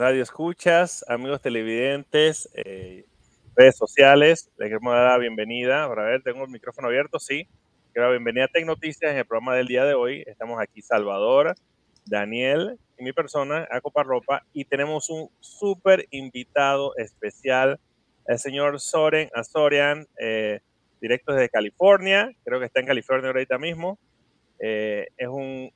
radio escuchas, amigos televidentes, eh, redes sociales. Les queremos dar la bienvenida. Para ver, tengo el micrófono abierto, sí. Quiero la bienvenida a Tech Noticias en el programa del día de hoy. Estamos aquí Salvador, Daniel y mi persona, a Ropa, y tenemos un súper invitado especial, el señor Soren Azorian, eh, directo desde California. Creo que está en California ahorita mismo. Eh, es un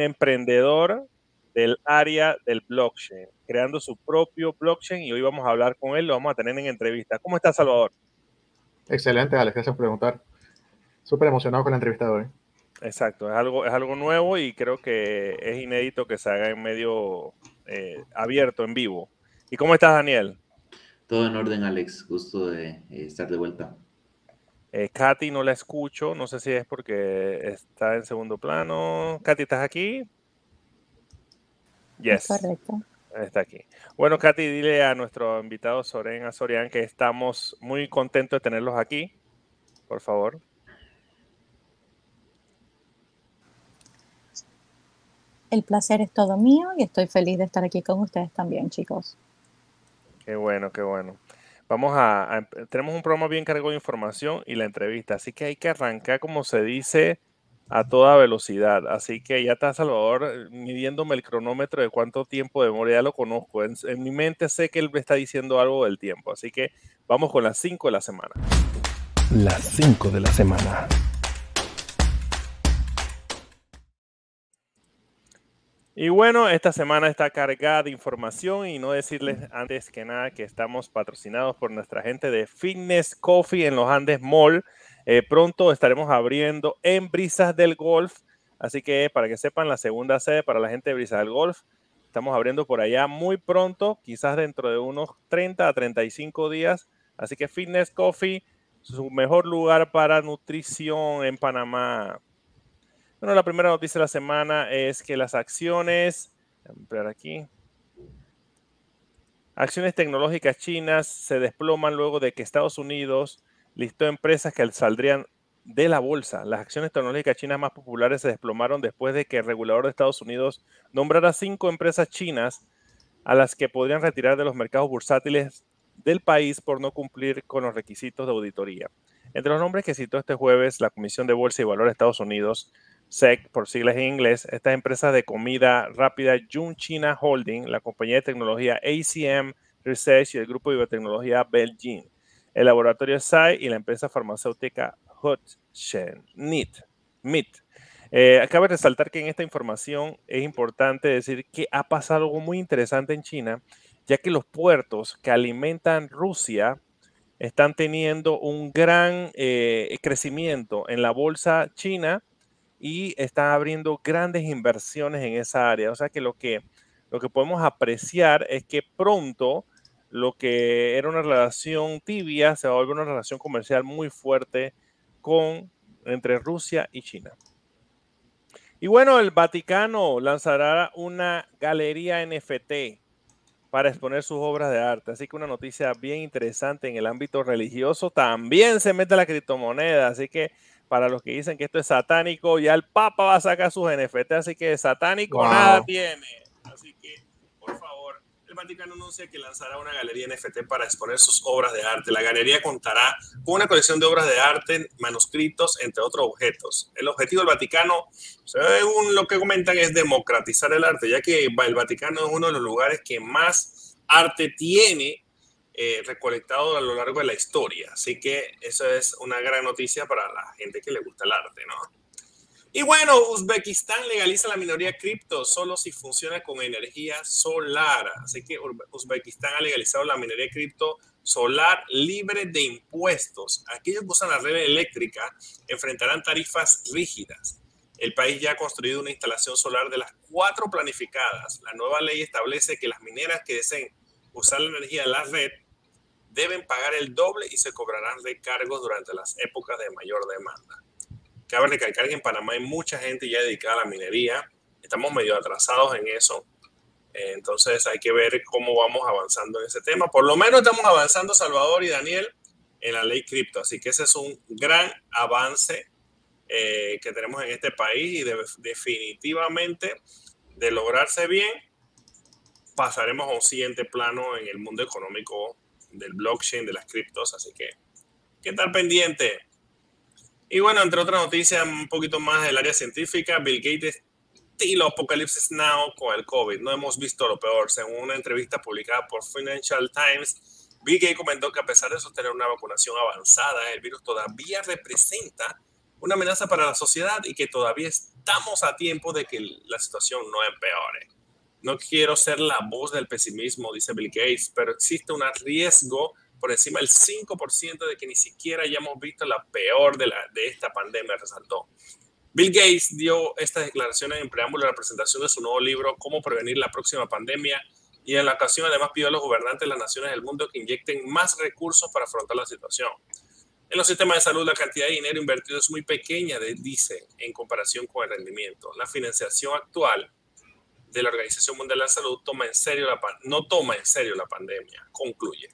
emprendedor del área del blockchain, creando su propio blockchain y hoy vamos a hablar con él, lo vamos a tener en entrevista. ¿Cómo está Salvador? Excelente, Alex, gracias por preguntar. Súper emocionado con la entrevista de hoy. Exacto, es algo, es algo nuevo y creo que es inédito que se haga en medio eh, abierto, en vivo. ¿Y cómo estás, Daniel? Todo en orden, Alex. Gusto de eh, estar de vuelta. Eh, Katy no la escucho, no sé si es porque está en segundo plano. Katy, ¿estás aquí? Yes. Correcto. Está aquí. Bueno, Katy, dile a nuestro invitado Soren Azorian que estamos muy contentos de tenerlos aquí. Por favor. El placer es todo mío y estoy feliz de estar aquí con ustedes también, chicos. Qué bueno, qué bueno. Vamos a, tenemos un programa bien cargado de información y la entrevista, así que hay que arrancar, como se dice, a toda velocidad. Así que ya está Salvador eh, midiéndome el cronómetro de cuánto tiempo de memoria, ya lo conozco. En, mi mente sé que él me está diciendo algo del tiempo. Así que vamos con las 5 de la semana. Las 5 de la semana. Y bueno, esta semana está cargada de información y no decirles antes que nada que estamos patrocinados por nuestra gente de Fitness Coffee en los Andes Mall. Eh, pronto estaremos abriendo en Brisas del Golf. Así que para que sepan, la segunda sede para la gente de Brisas del Golf. Estamos abriendo por allá muy pronto, quizás dentro de unos 30 a 35 días. Así que Fitness Coffee, su mejor lugar para nutrición en Panamá. Bueno, la primera noticia de la semana es que las acciones, aquí, acciones tecnológicas chinas se desploman luego de que Estados Unidos listó empresas que saldrían de la bolsa. Las acciones tecnológicas chinas más populares se desplomaron después de que el regulador de Estados Unidos nombrara cinco empresas chinas a las que podrían retirar de los mercados bursátiles del país por no cumplir con los requisitos de auditoría. Entre los nombres que citó este jueves la Comisión de Bolsa y Valor de Estados Unidos, SEC por siglas en inglés, estas empresas de comida rápida Jun China Holding, la compañía de tecnología ACM Research y el grupo de biotecnología Belgium el laboratorio SAI y la empresa farmacéutica Hotshen, NIT, MIT. Eh, de resaltar que en esta información es importante decir que ha pasado algo muy interesante en China, ya que los puertos que alimentan Rusia están teniendo un gran eh, crecimiento en la bolsa china y están abriendo grandes inversiones en esa área. O sea que lo que, lo que podemos apreciar es que pronto lo que era una relación tibia se va a volver una relación comercial muy fuerte con, entre Rusia y China. Y bueno, el Vaticano lanzará una galería NFT para exponer sus obras de arte. Así que una noticia bien interesante en el ámbito religioso. También se mete la criptomoneda. Así que para los que dicen que esto es satánico, ya el Papa va a sacar sus NFT. Así que satánico nada tiene. Así que Vaticano anuncia que lanzará una galería NFT para exponer sus obras de arte. La galería contará con una colección de obras de arte, manuscritos, entre otros objetos. El objetivo del Vaticano, según lo que comentan, es democratizar el arte, ya que el Vaticano es uno de los lugares que más arte tiene eh, recolectado a lo largo de la historia. Así que eso es una gran noticia para la gente que le gusta el arte, ¿no? Y bueno, Uzbekistán legaliza la minoría cripto solo si funciona con energía solar. Así que Uzbekistán ha legalizado la minería cripto solar libre de impuestos. Aquellos que usan la red eléctrica enfrentarán tarifas rígidas. El país ya ha construido una instalación solar de las cuatro planificadas. La nueva ley establece que las mineras que deseen usar la energía de la red deben pagar el doble y se cobrarán recargos durante las épocas de mayor demanda. Cabe recalcar que en Panamá hay mucha gente ya dedicada a la minería. Estamos medio atrasados en eso. Eh, entonces hay que ver cómo vamos avanzando en ese tema. Por lo menos estamos avanzando, Salvador y Daniel, en la ley cripto. Así que ese es un gran avance eh, que tenemos en este país y definitivamente de lograrse bien, pasaremos a un siguiente plano en el mundo económico del blockchain, de las criptos, así que, ¿qué tal pendiente? Y bueno, entre otras noticias, un poquito más del área científica, Bill Gates estilo Apocalipsis Now con el COVID. No hemos visto lo peor. Según una entrevista publicada por Financial Times, Bill Gates comentó que a pesar de sostener una vacunación avanzada, el virus todavía representa una amenaza para la sociedad y que todavía estamos a tiempo de que la situación no empeore. No quiero ser la voz del pesimismo, dice Bill Gates, pero existe un riesgo por encima del 5% de que ni siquiera hayamos visto la peor de, la, de esta pandemia, resaltó. Bill Gates dio estas declaraciones en preámbulo de la presentación de su nuevo libro, Cómo prevenir la próxima pandemia, y en la ocasión además pidió a los gobernantes de las naciones del mundo que inyecten más recursos para afrontar la situación. En los sistemas de salud, la cantidad de dinero invertido es muy pequeña, dice, en comparación con el rendimiento. La financiación actual de la Organización Mundial de la Salud toma en serio la, no toma en serio la pandemia, concluye.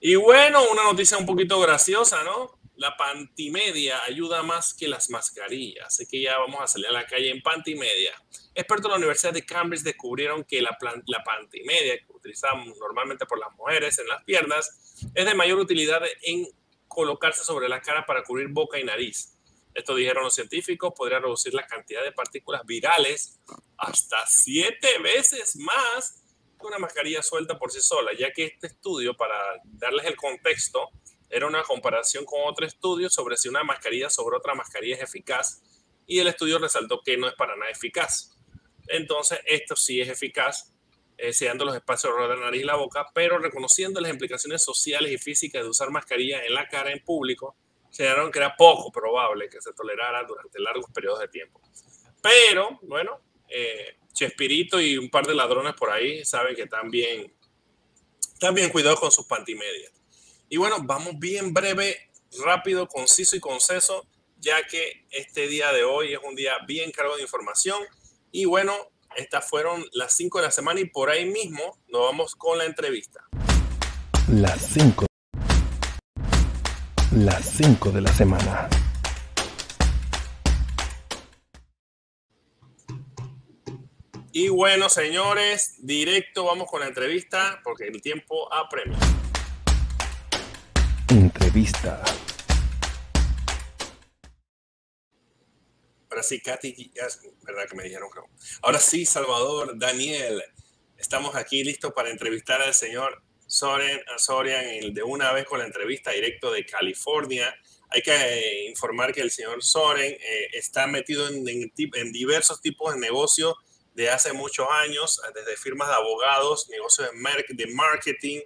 Y bueno, una noticia un poquito graciosa, ¿no? la pantimedia ayuda más que las mascarillas. Así que ya vamos a salir a la calle en pantimedia. Expertos de la Universidad de Cambridge descubrieron que la, la pantimedia que utilizamos normalmente por las mujeres en las piernas es de mayor utilidad en colocarse sobre la cara para cubrir boca y nariz. Esto dijeron los científicos, podría reducir la cantidad de partículas virales hasta siete veces más una mascarilla suelta por sí sola, ya que este estudio, para darles el contexto, era una comparación con otro estudio sobre si una mascarilla sobre otra mascarilla es eficaz y el estudio resaltó que no es para nada eficaz. Entonces, esto sí es eficaz, eh, sellando los espacios alrededor de la nariz y la boca, pero reconociendo las implicaciones sociales y físicas de usar mascarilla en la cara en público, señalaron que era poco probable que se tolerara durante largos periodos de tiempo. Pero, bueno, eh, Chespirito y un par de ladrones por ahí saben que también, también cuidado con sus pantimedias. Y bueno, vamos bien breve, rápido, conciso y conceso, ya que este día de hoy es un día bien cargado de información. Y bueno, estas fueron las 5 de la semana y por ahí mismo nos vamos con la entrevista. Las 5. Las 5 de la semana. Y bueno, señores, directo vamos con la entrevista porque el tiempo apremia. Entrevista. Ahora sí, Katy, verdad que me dijeron que Ahora sí, Salvador, Daniel, estamos aquí listos para entrevistar al señor Soren, Sorian de una vez con la entrevista directo de California. Hay que eh, informar que el señor Soren eh, está metido en, en, diversos tipos de negocios de hace muchos años, desde firmas de abogados, negocios de, de marketing,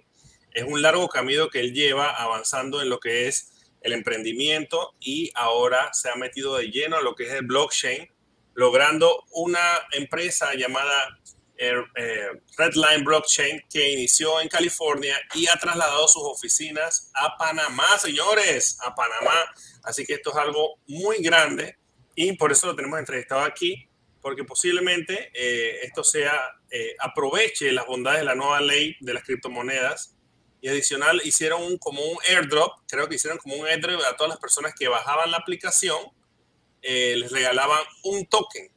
es un largo camino que él lleva avanzando en lo que es el emprendimiento y ahora se ha metido de lleno a lo que es el blockchain, logrando una empresa llamada eh, eh, Redline Blockchain que inició en California y ha trasladado sus oficinas a Panamá, señores, a Panamá. Así que esto es algo muy grande y por eso lo tenemos entrevistado aquí, porque posiblemente eh, esto sea, aproveche las bondades de la nueva ley de las criptomonedas y adicional hicieron un, como un airdrop, creo que hicieron como un airdrop a todas las personas que bajaban la aplicación, eh, les regalaban un token.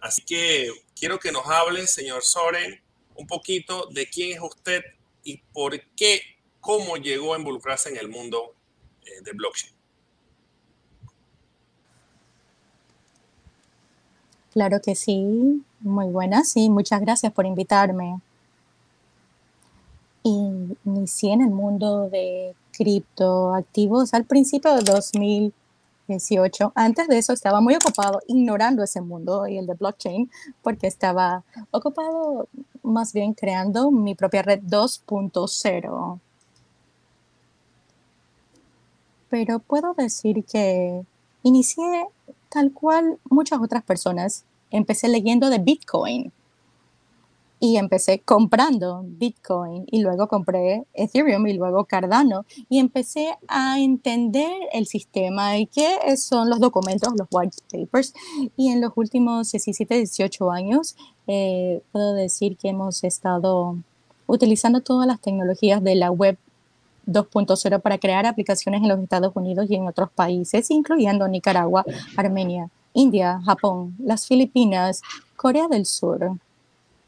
Así que quiero que nos hable, señor Soren, un poquito de quién es usted y por qué, cómo llegó a involucrarse en el mundo eh, de blockchain. Claro que sí, muy buenas y muchas gracias por invitarme inicié en el mundo de criptoactivos al principio de 2018. Antes de eso estaba muy ocupado ignorando ese mundo y el de blockchain porque estaba ocupado más bien creando mi propia red 2.0. Pero puedo decir que inicié tal cual muchas otras personas. Empecé leyendo de Bitcoin. Y empecé comprando Bitcoin y luego compré Ethereum y luego Cardano. Y empecé a entender el sistema y qué son los documentos, los white papers. Y en los últimos 17, 18 años eh, puedo decir que hemos estado utilizando todas las tecnologías de la web 2.0 para crear aplicaciones en los Estados Unidos y en otros países, incluyendo Nicaragua, Armenia, India, Japón, las Filipinas, Corea del Sur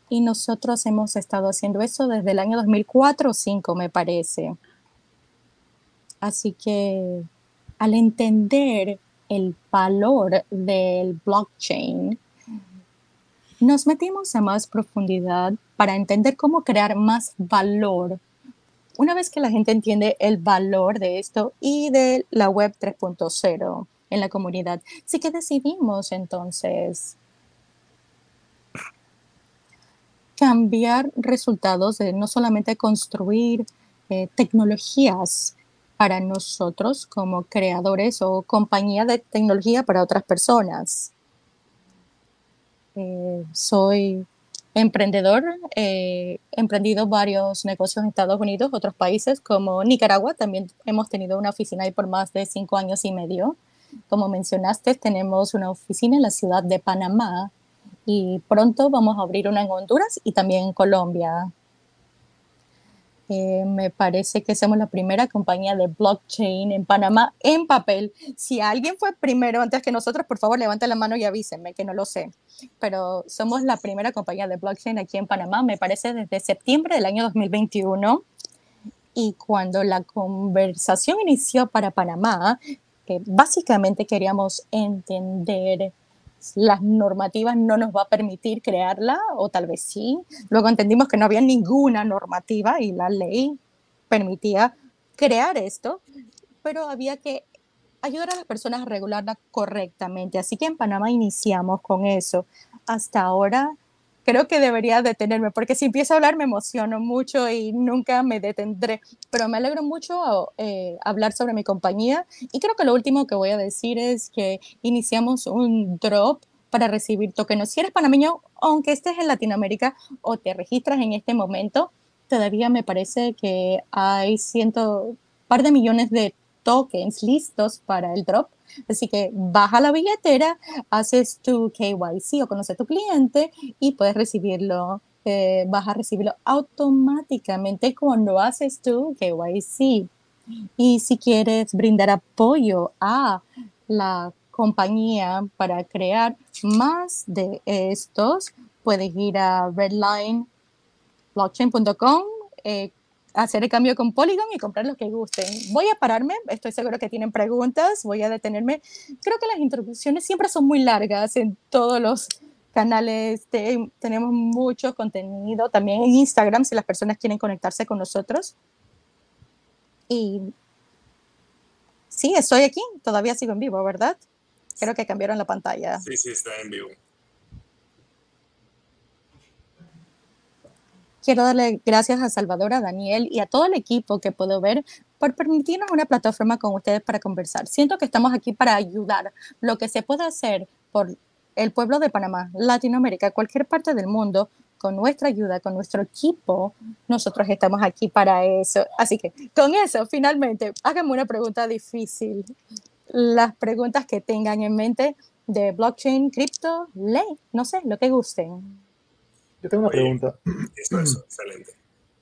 Y nosotros hemos estado haciendo eso desde el año 2004 o 2005, me parece. Así que al entender el valor del blockchain, nos metimos a más profundidad para entender cómo crear más valor. Una vez que la gente entiende el valor de esto y de la web 3.0 en la comunidad, sí que decidimos entonces cambiar resultados de no solamente construir eh, tecnologías para nosotros como creadores o compañía de tecnología para otras personas. Eh, soy emprendedor, eh, he emprendido varios negocios en Estados Unidos, otros países como Nicaragua, también hemos tenido una oficina ahí por más de cinco años y medio. Como mencionaste, tenemos una oficina en la ciudad de Panamá y pronto vamos a abrir una en Honduras y también en Colombia. Eh, me parece que somos la primera compañía de blockchain en Panamá en papel. Si alguien fue primero antes que nosotros, por favor, levanten la mano y avísenme, que no lo sé. Pero somos la primera compañía de blockchain aquí en Panamá, me parece, desde septiembre del año 2021. Y cuando la conversación inició para Panamá, que básicamente queríamos entender las normativas no nos va a permitir crearla, o tal vez sí. Luego entendimos que no había ninguna normativa y la ley permitía crear esto, pero había que ayudar a las personas a regularla correctamente. Así que en Panamá iniciamos con eso. Hasta ahora creo que debería detenerme, porque si empiezo a hablar me emociono mucho y nunca me detendré, pero me alegro mucho eh, hablar sobre mi compañía y creo que lo último que voy a decir es que iniciamos un drop para recibir tokens. Si eres panameño, aunque estés en Latinoamérica o te registras en este momento, todavía me parece que hay ciento par de millones de tokens listos para el drop Así que baja la billetera, haces tu KYC o conoces a tu cliente y puedes recibirlo, eh, vas a recibirlo automáticamente cuando haces tu KYC. Y si quieres brindar apoyo a la compañía para crear más de estos, puedes ir a redlineblockchain.com, hacer el cambio con Polygon y comprar lo que gusten. Voy a pararme, estoy seguro que tienen preguntas, voy a detenerme. Creo que las introducciones siempre son muy largas en todos los canales, tenemos mucho contenido, también en Instagram si las personas quieren conectarse con nosotros. Y sí, estoy aquí, todavía sigo en vivo, ¿verdad? Creo que cambiaron la pantalla. Sí, sí, está en vivo. Quiero darle gracias a Salvador, a Daniel y a todo el equipo que puedo ver por permitirnos una plataforma con ustedes para conversar. Siento que estamos aquí para ayudar lo que se puede hacer por el pueblo de Panamá, Latinoamérica, cualquier parte del mundo, con nuestra ayuda, con nuestro equipo, nosotros estamos aquí para eso. Así que con eso, finalmente, háganme una pregunta difícil. Las preguntas que tengan en mente de blockchain, cripto, ley, no sé, lo que gusten. Yo tengo una pregunta. Eso, eso, excelente.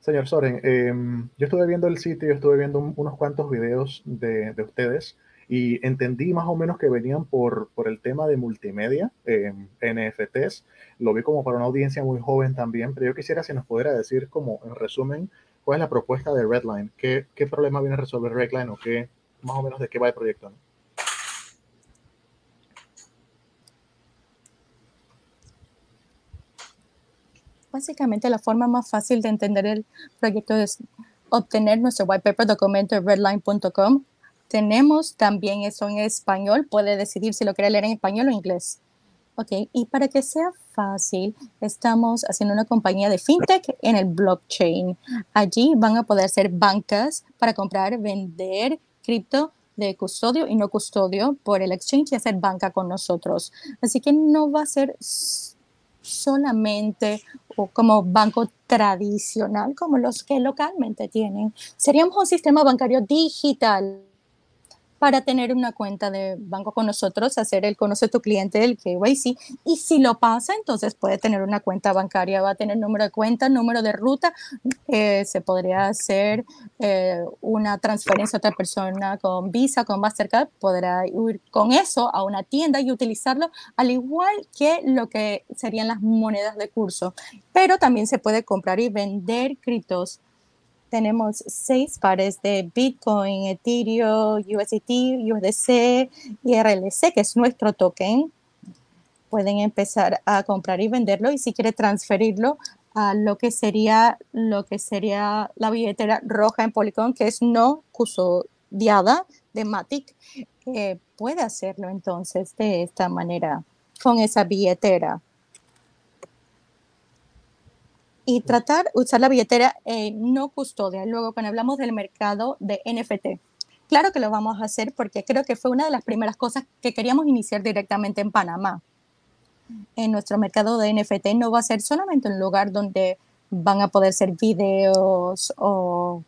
Señor Soren, em, yo estuve viendo el sitio, yo estuve viendo unos cuantos videos de, de, ustedes y entendí más o menos que venían por, por el tema de multimedia, eh, NFTs. Lo vi como para una audiencia muy joven también, pero yo quisiera si nos pudiera decir como en resumen cuál es la propuesta de Redline, qué, qué problema viene a resolver Redline o qué más o menos de qué va el proyecto. ¿no? Básicamente la forma más fácil de entender el proyecto es obtener nuestro white paper documento en redline.com. Tenemos también eso en español, puede decidir si lo quiere leer en español o inglés. Ok, y para que sea fácil, estamos haciendo una compañía de fintech en el blockchain. Allí van a poder ser bancas para comprar, vender cripto de custodio y no custodio por el exchange y hacer banca con nosotros. Así que no va a ser solamente como banco tradicional como los que localmente tienen. Seríamos un sistema bancario digital. Para tener una cuenta de banco con nosotros, hacer el conoce tu cliente, el KYC, y si lo pasa, entonces puede tener una cuenta bancaria, va a tener número de cuenta, número de ruta, eh, se podría hacer eh, una transferencia a otra persona con Visa, con Mastercard, podrá ir con eso a una tienda y utilizarlo al igual que lo que serían las monedas de curso, pero también se puede comprar y vender criptos tenemos seis pares de Bitcoin, Ethereum, USDT, USDC y RLC, que es nuestro token. Pueden empezar a comprar y venderlo y si quiere transferirlo a lo que sería lo que sería la billetera roja en Polygon, que es no custodiada de Matic, eh, puede hacerlo entonces de esta manera con esa billetera y tratar usar la billetera eh, no custodia. Luego, cuando hablamos del mercado de NFT, claro que lo vamos a hacer porque creo que fue una de las primeras cosas que queríamos iniciar directamente en Panamá. En nuestro mercado de NFT no va a ser solamente un lugar donde van a poder ser videos o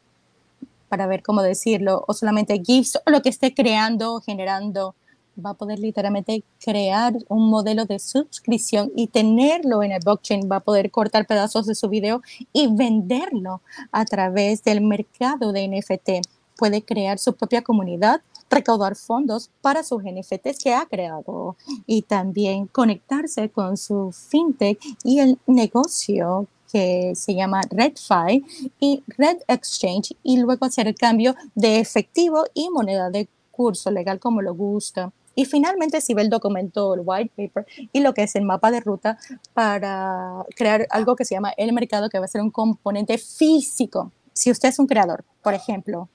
para ver cómo decirlo, o solamente GIFs o lo que esté creando, generando va a poder literalmente crear un modelo de suscripción y tenerlo en el blockchain, va a poder cortar pedazos de su video y venderlo a través del mercado de NFT. Puede crear su propia comunidad, recaudar fondos para sus NFTs que ha creado y también conectarse con su fintech y el negocio que se llama RedFi y Red Exchange y luego hacer el cambio de efectivo y moneda de curso legal como lo gusta. Y finalmente, si ve el documento, el white paper y lo que es el mapa de ruta para crear algo que se llama el mercado, que va a ser un componente físico. Si usted es un creador, por ejemplo,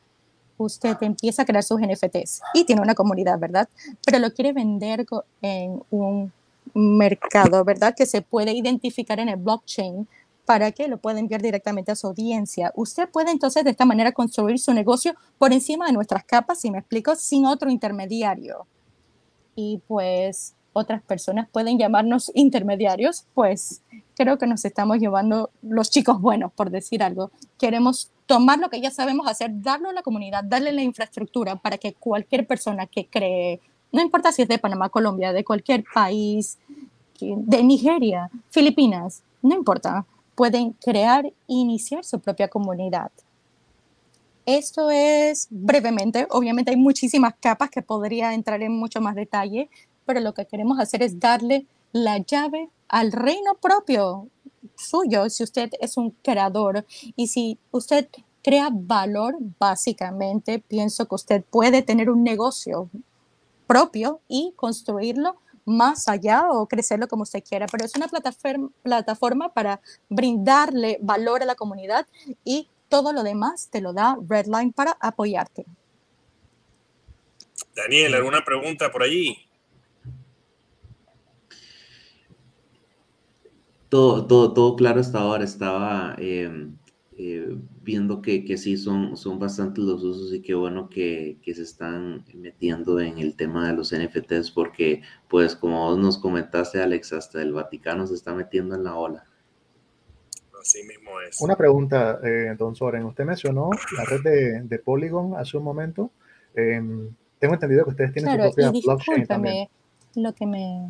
usted empieza a crear sus NFTs y tiene una comunidad, ¿verdad? Pero lo quiere vender en un mercado, ¿verdad? Que se puede identificar en el blockchain para que lo pueda enviar directamente a su audiencia. Usted puede entonces de esta manera construir su negocio por encima de nuestras capas, si me explico, sin otro intermediario y pues otras personas pueden llamarnos intermediarios, pues creo que nos estamos llevando los chicos buenos, por decir algo. Queremos tomar lo que ya sabemos hacer, darlo a la comunidad, darle la infraestructura para que cualquier persona que cree, no importa si es de Panamá, Colombia, de cualquier país, de Nigeria, Filipinas, no importa, pueden crear e iniciar su propia comunidad. Esto es brevemente, obviamente hay muchísimas capas que podría entrar en mucho más detalle, pero lo que queremos hacer es darle la llave al reino propio suyo, si usted es un creador. Y si usted crea valor, básicamente pienso que usted puede tener un negocio propio y construirlo más allá o crecerlo como usted quiera, pero es una plataforma, plataforma para brindarle valor a la comunidad y todo lo demás te lo da Redline para apoyarte. Daniel, ¿alguna pregunta por allí? Todo, todo, todo claro hasta ahora. Estaba em, eh, viendo que, que, sí son, son bastantes los usos y qué bueno que, que, se están metiendo en el tema de los NFTs porque, pues, como vos nos comentaste, Alex, hasta el Vaticano se está metiendo en la ola. Así mismo es. Una pregunta, eh, don Soren. Usted mencionó la red de, de Polygon hace un momento. Eh, tengo entendido que ustedes tienen claro, su propia y blockchain también. lo que me,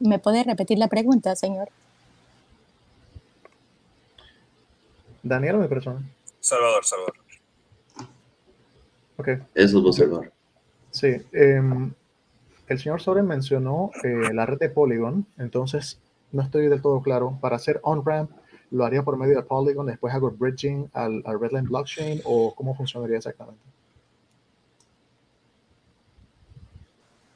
me puede repetir la pregunta, señor. Daniel o mi persona. Salvador, Salvador. Ok. Eso es vos, Salvador. Sí. Eh, el señor Soren mencionó eh, la red de Polygon, entonces no estoy del todo claro. Para hacer on-ramp, ¿lo haría por medio de Polygon, después hago bridging al, al Redline blockchain o cómo funcionaría exactamente?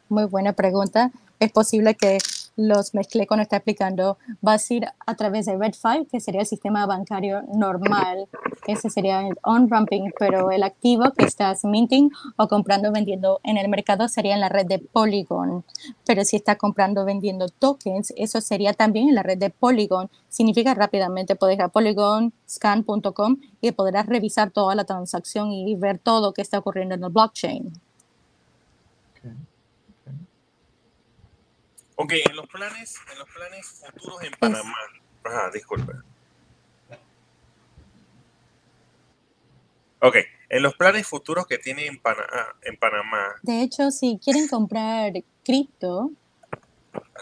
Muy buena pregunta. Es posible que los mezclé cuando está explicando. Va a ir a través de Red5, que sería el sistema bancario normal. Ese sería el on-ramping, pero el activo que estás minting o comprando o vendiendo en el mercado sería en la red de Polygon. Pero si está comprando o vendiendo tokens, eso sería también en la red de Polygon. Significa rápidamente puedes ir a polygonscan.com y podrás revisar toda la transacción y ver todo lo que está ocurriendo en el blockchain. Ok, en los planes, en los planes futuros en Panamá. Ajá, disculpe. Ok, En los planes futuros que tiene en, Pana- en Panamá, De hecho, si quieren comprar cripto,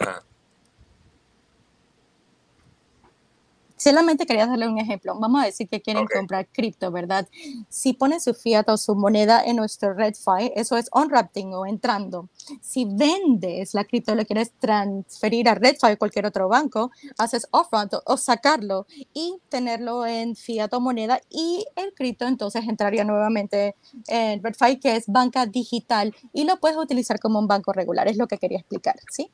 ajá, solamente quería darle un ejemplo. Vamos a decir que quieren Ok. comprar cripto, ¿verdad? Si ponen su fiat o su moneda en nuestro RedFi, eso es on-wrapping o entrando. Si vendes la cripto, lo quieres transferir a RedFi o cualquier otro banco, haces off-ramp o, o sacarlo y tenerlo en fiat o moneda y el cripto entonces entraría nuevamente en RedFi, que es banca digital y lo puedes utilizar como un banco regular. Es lo que quería explicar, ¿sí?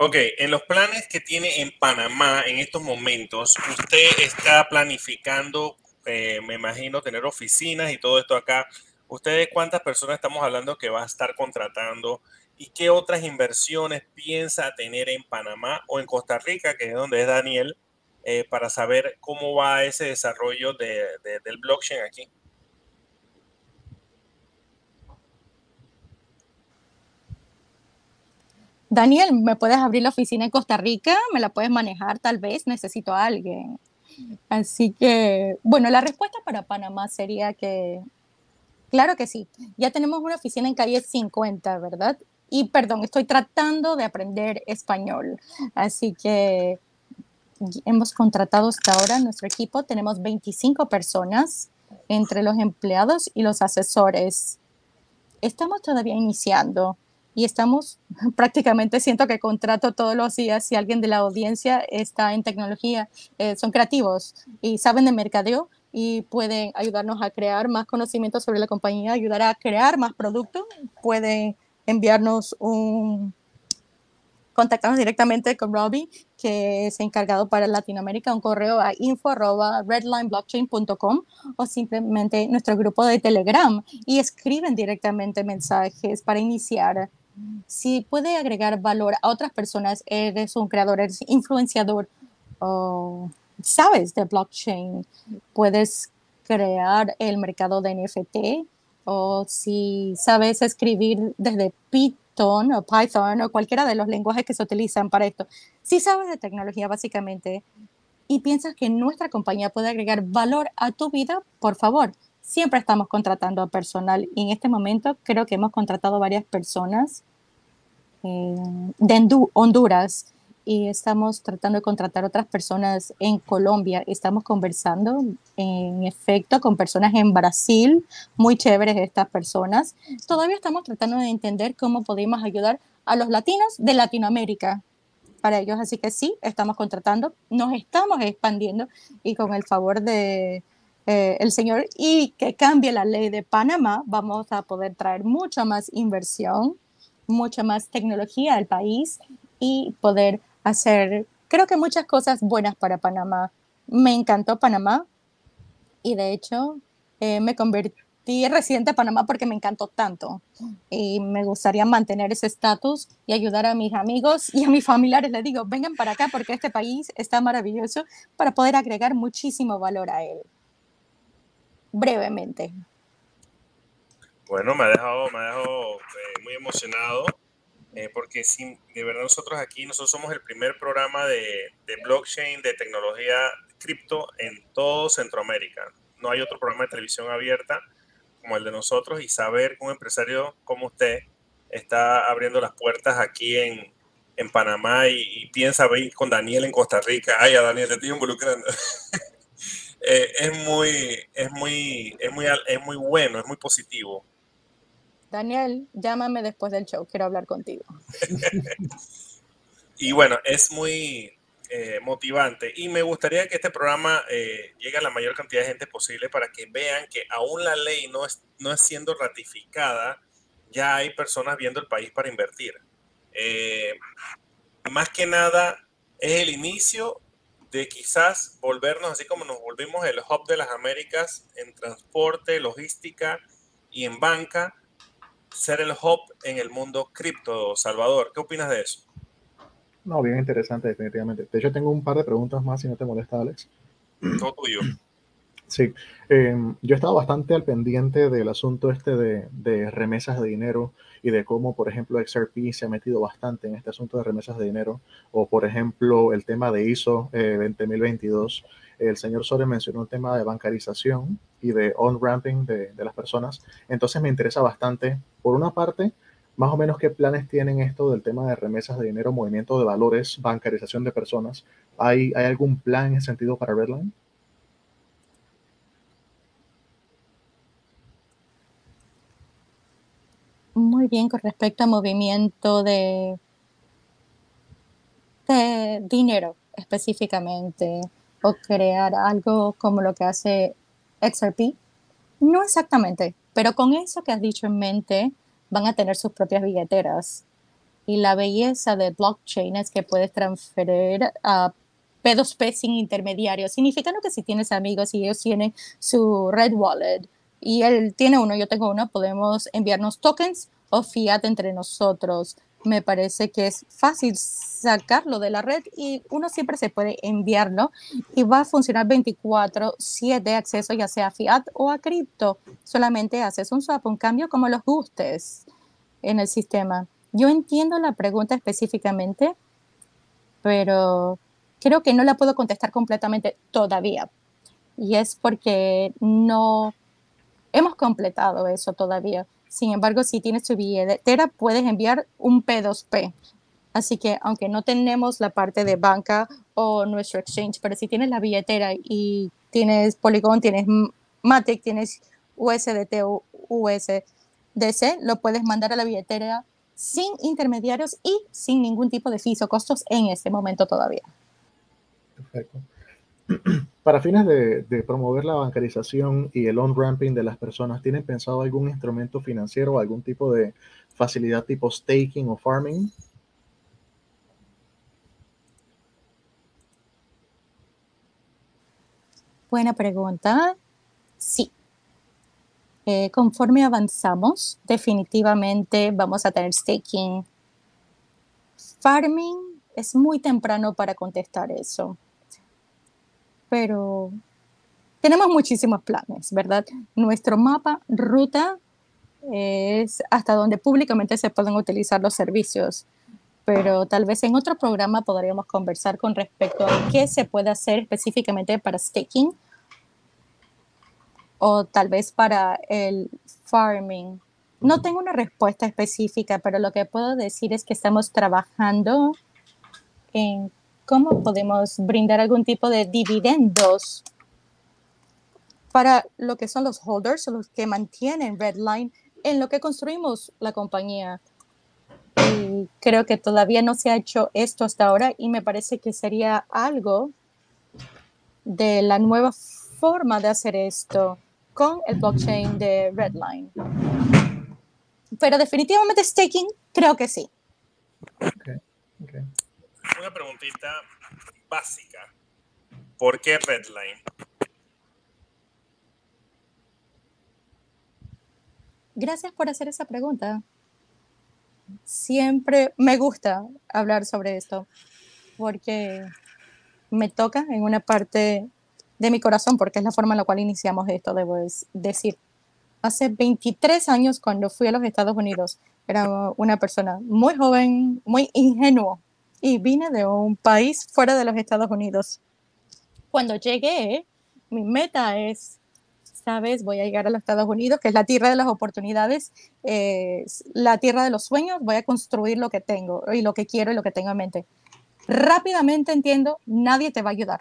Ok, en los planes que tiene en Panamá en estos momentos, usted está planificando, eh, me imagino, tener oficinas y todo esto acá. ¿Ustedes cuántas personas estamos hablando que va a estar contratando? ¿Y qué otras inversiones piensa tener en Panamá o en Costa Rica, que es donde es Daniel, eh, para saber cómo va ese desarrollo de- de- del blockchain aquí? Daniel, ¿me puedes abrir la oficina en Costa Rica? ¿Me la puedes manejar? Tal vez necesito a alguien. Así que, bueno, la respuesta para Panamá sería que, claro que sí. Ya tenemos una oficina en calle 50, ¿verdad? Y perdón, estoy tratando de aprender español. Así que hemos contratado hasta ahora nuestro equipo. Tenemos 25 personas entre los empleados y los asesores. Estamos todavía iniciando y estamos prácticamente siento que contrato todos los días si alguien de la audiencia está en tecnología, eh, son creativos y saben de mercadeo y pueden ayudarnos a crear más conocimiento sobre la compañía, ayudar a crear más productos, pueden enviarnos un contactarnos directamente con Robbie, que es encargado para Latinoamérica, un correo a info@redlineblockchain.com o simplemente nuestro grupo de Telegram y escriben directamente mensajes para iniciar si puede agregar valor a otras personas, eres un creador, eres influenciador o sabes de blockchain, puedes crear el mercado de NFT o si sabes escribir desde Python o Python o cualquiera de los lenguajes que se utilizan para esto. Si sabes de tecnología básicamente y piensas que nuestra compañía puede agregar valor a tu vida, por favor, siempre estamos contratando a personal y en este momento creo que hemos contratado varias personas eh, de Hondu- Honduras y estamos tratando de contratar otras personas en Colombia. Estamos conversando, en efecto, con personas en Brasil, muy chéveres estas personas. Todavía estamos tratando de entender cómo podemos ayudar a los latinos de Latinoamérica para ellos. Así que sí, estamos contratando, nos estamos expandiendo y con el favor de eh, el señor y que cambie la ley de Panamá, vamos a poder traer mucha más inversión, mucha más tecnología al país y poder hacer, creo que muchas cosas buenas para Panamá. Me encantó Panamá y de hecho eh, me convertí en residente de Panamá porque me encantó tanto y me gustaría mantener ese estatus y ayudar a mis amigos y a mis familiares. Les digo, vengan para acá porque este país está maravilloso para poder agregar muchísimo valor a él. Brevemente. Bueno, me ha dejado, me ha dejado eh, muy emocionado eh, porque sin, de verdad nosotros aquí, nosotros somos el primer programa de, blockchain, de tecnología cripto en todo Centroamérica. No hay otro programa de televisión abierta como el de nosotros y saber que un empresario como usted está abriendo las puertas aquí en, en Panamá y, piensa ver con Daniel en Costa Rica. Ay, a Daniel te estoy involucrando. Eh, es muy, es muy, es muy, es muy bueno, es muy positivo. Daniel, llámame después del show, quiero hablar contigo. Y bueno, es muy eh, motivante y me gustaría que este programa eh, llegue a la mayor cantidad de gente posible para que vean que aún la ley no es, no es siendo ratificada, ya hay personas viendo el país para invertir. Eh, más que nada es el inicio de quizás volvernos así como nos volvimos el hub de las Américas en transporte, logística y en banca, ser el hub en el mundo cripto. Salvador, ¿qué opinas de eso? No, bien interesante, definitivamente. De hecho, tengo un par de preguntas más, si no te molesta, Alex. Todo tuyo. Sí, eh, yo he estado bastante al pendiente del asunto este de, de, remesas de dinero y de cómo, por ejemplo, XRP se ha metido bastante en este asunto de remesas de dinero, o por ejemplo, el tema de ISO eh, 20022. el señor Soren mencionó el tema de bancarización y de on-ramping de, de las personas. Entonces me interesa bastante, por una parte, más o menos qué planes tienen esto del tema de remesas de dinero, movimiento de valores, bancarización de personas. ¿Hay, hay algún plan en ese sentido para Redline? Muy bien, con respecto a movimiento de, de dinero específicamente, o crear algo como lo que hace XRP. No exactamente, pero con eso que has dicho en mente, van a tener sus propias billeteras. Y la belleza de blockchain es que puedes transferir a P2P sin intermediarios, significando que si tienes amigos y ellos tienen su red wallet y él tiene uno, yo tengo uno, podemos enviarnos tokens o fiat entre nosotros. Me parece que es fácil sacarlo de la red y uno siempre se puede enviarlo y va a funcionar 24/7 de acceso ya sea fiat o a cripto. Solamente haces un swap, un cambio como los gustes en el sistema. Yo entiendo la pregunta específicamente, pero creo que no la puedo contestar completamente todavía. Y es porque no hemos completado eso todavía. Sin embargo, si tienes tu billetera, puedes enviar un P2P. Así que aunque no tenemos la parte de banca o nuestro exchange, pero si tienes la billetera y tienes Polygon, tienes Matic, tienes USDT o USDC, lo puedes mandar a la billetera sin intermediarios y sin ningún tipo de fees o costos en este momento todavía. Perfecto. Para fines de, promover la bancarización y el on-ramping de las personas, ¿tienen pensado algún instrumento financiero o algún tipo de facilidad tipo staking o farming? Buena pregunta. Sí. Eh, conforme avanzamos, definitivamente vamos a tener staking. Farming es muy temprano para contestar eso pero tenemos muchísimos planes, ¿verdad? Nuestro mapa, ruta, es hasta donde públicamente se pueden utilizar los servicios, pero tal vez en otro programa podríamos conversar con respecto a qué se puede hacer específicamente para staking o tal vez para el farming. No tengo una respuesta específica, pero lo que puedo decir es que estamos trabajando en cómo podemos brindar algún tipo de dividendos para lo que son los holders, los que mantienen Redline en lo que construimos la compañía. Y creo que todavía no se ha hecho esto hasta ahora y me parece que sería algo de la nueva forma de hacer esto con el blockchain de Redline. Pero definitivamente staking, creo que sí. Okay, okay una preguntita básica. ¿Por qué Redline? Gracias por hacer esa pregunta. Siempre me gusta hablar sobre esto porque me toca en una parte de mi corazón, porque es la forma en la cual iniciamos esto, debo decir. Hace 23 años, cuando fui a los Estados Unidos, era una persona muy joven, muy ingenuo y vine de un país fuera de los Estados Unidos. Cuando llegué, mi meta es, sabes, voy a llegar a los Estados Unidos, que es la tierra de las oportunidades, es la tierra de los sueños, voy a construir lo que tengo y lo que quiero y lo que tengo en mente. Rápidamente entiendo, nadie te va a ayudar.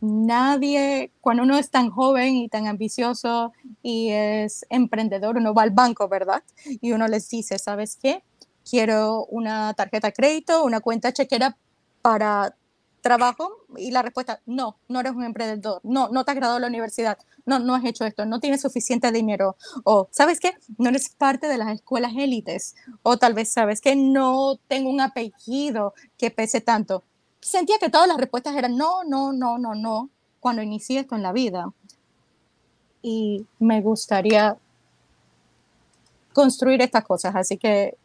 Nadie, cuando uno es tan joven y tan ambicioso y es emprendedor, uno va al banco, ¿verdad? Y uno les dice, ¿sabes qué? Quiero una tarjeta de crédito, una cuenta chequera para trabajo y la respuesta, no, no eres un emprendedor, no, no te has graduado de la universidad, no, no has hecho esto, no tienes suficiente dinero, o sabes qué, no eres parte de las escuelas élites, o tal vez sabes que no tengo un apellido que pese tanto. Sentía que todas las respuestas eran no, no, no, no, no, cuando inicié esto en la vida. Y me gustaría construir estas cosas, así que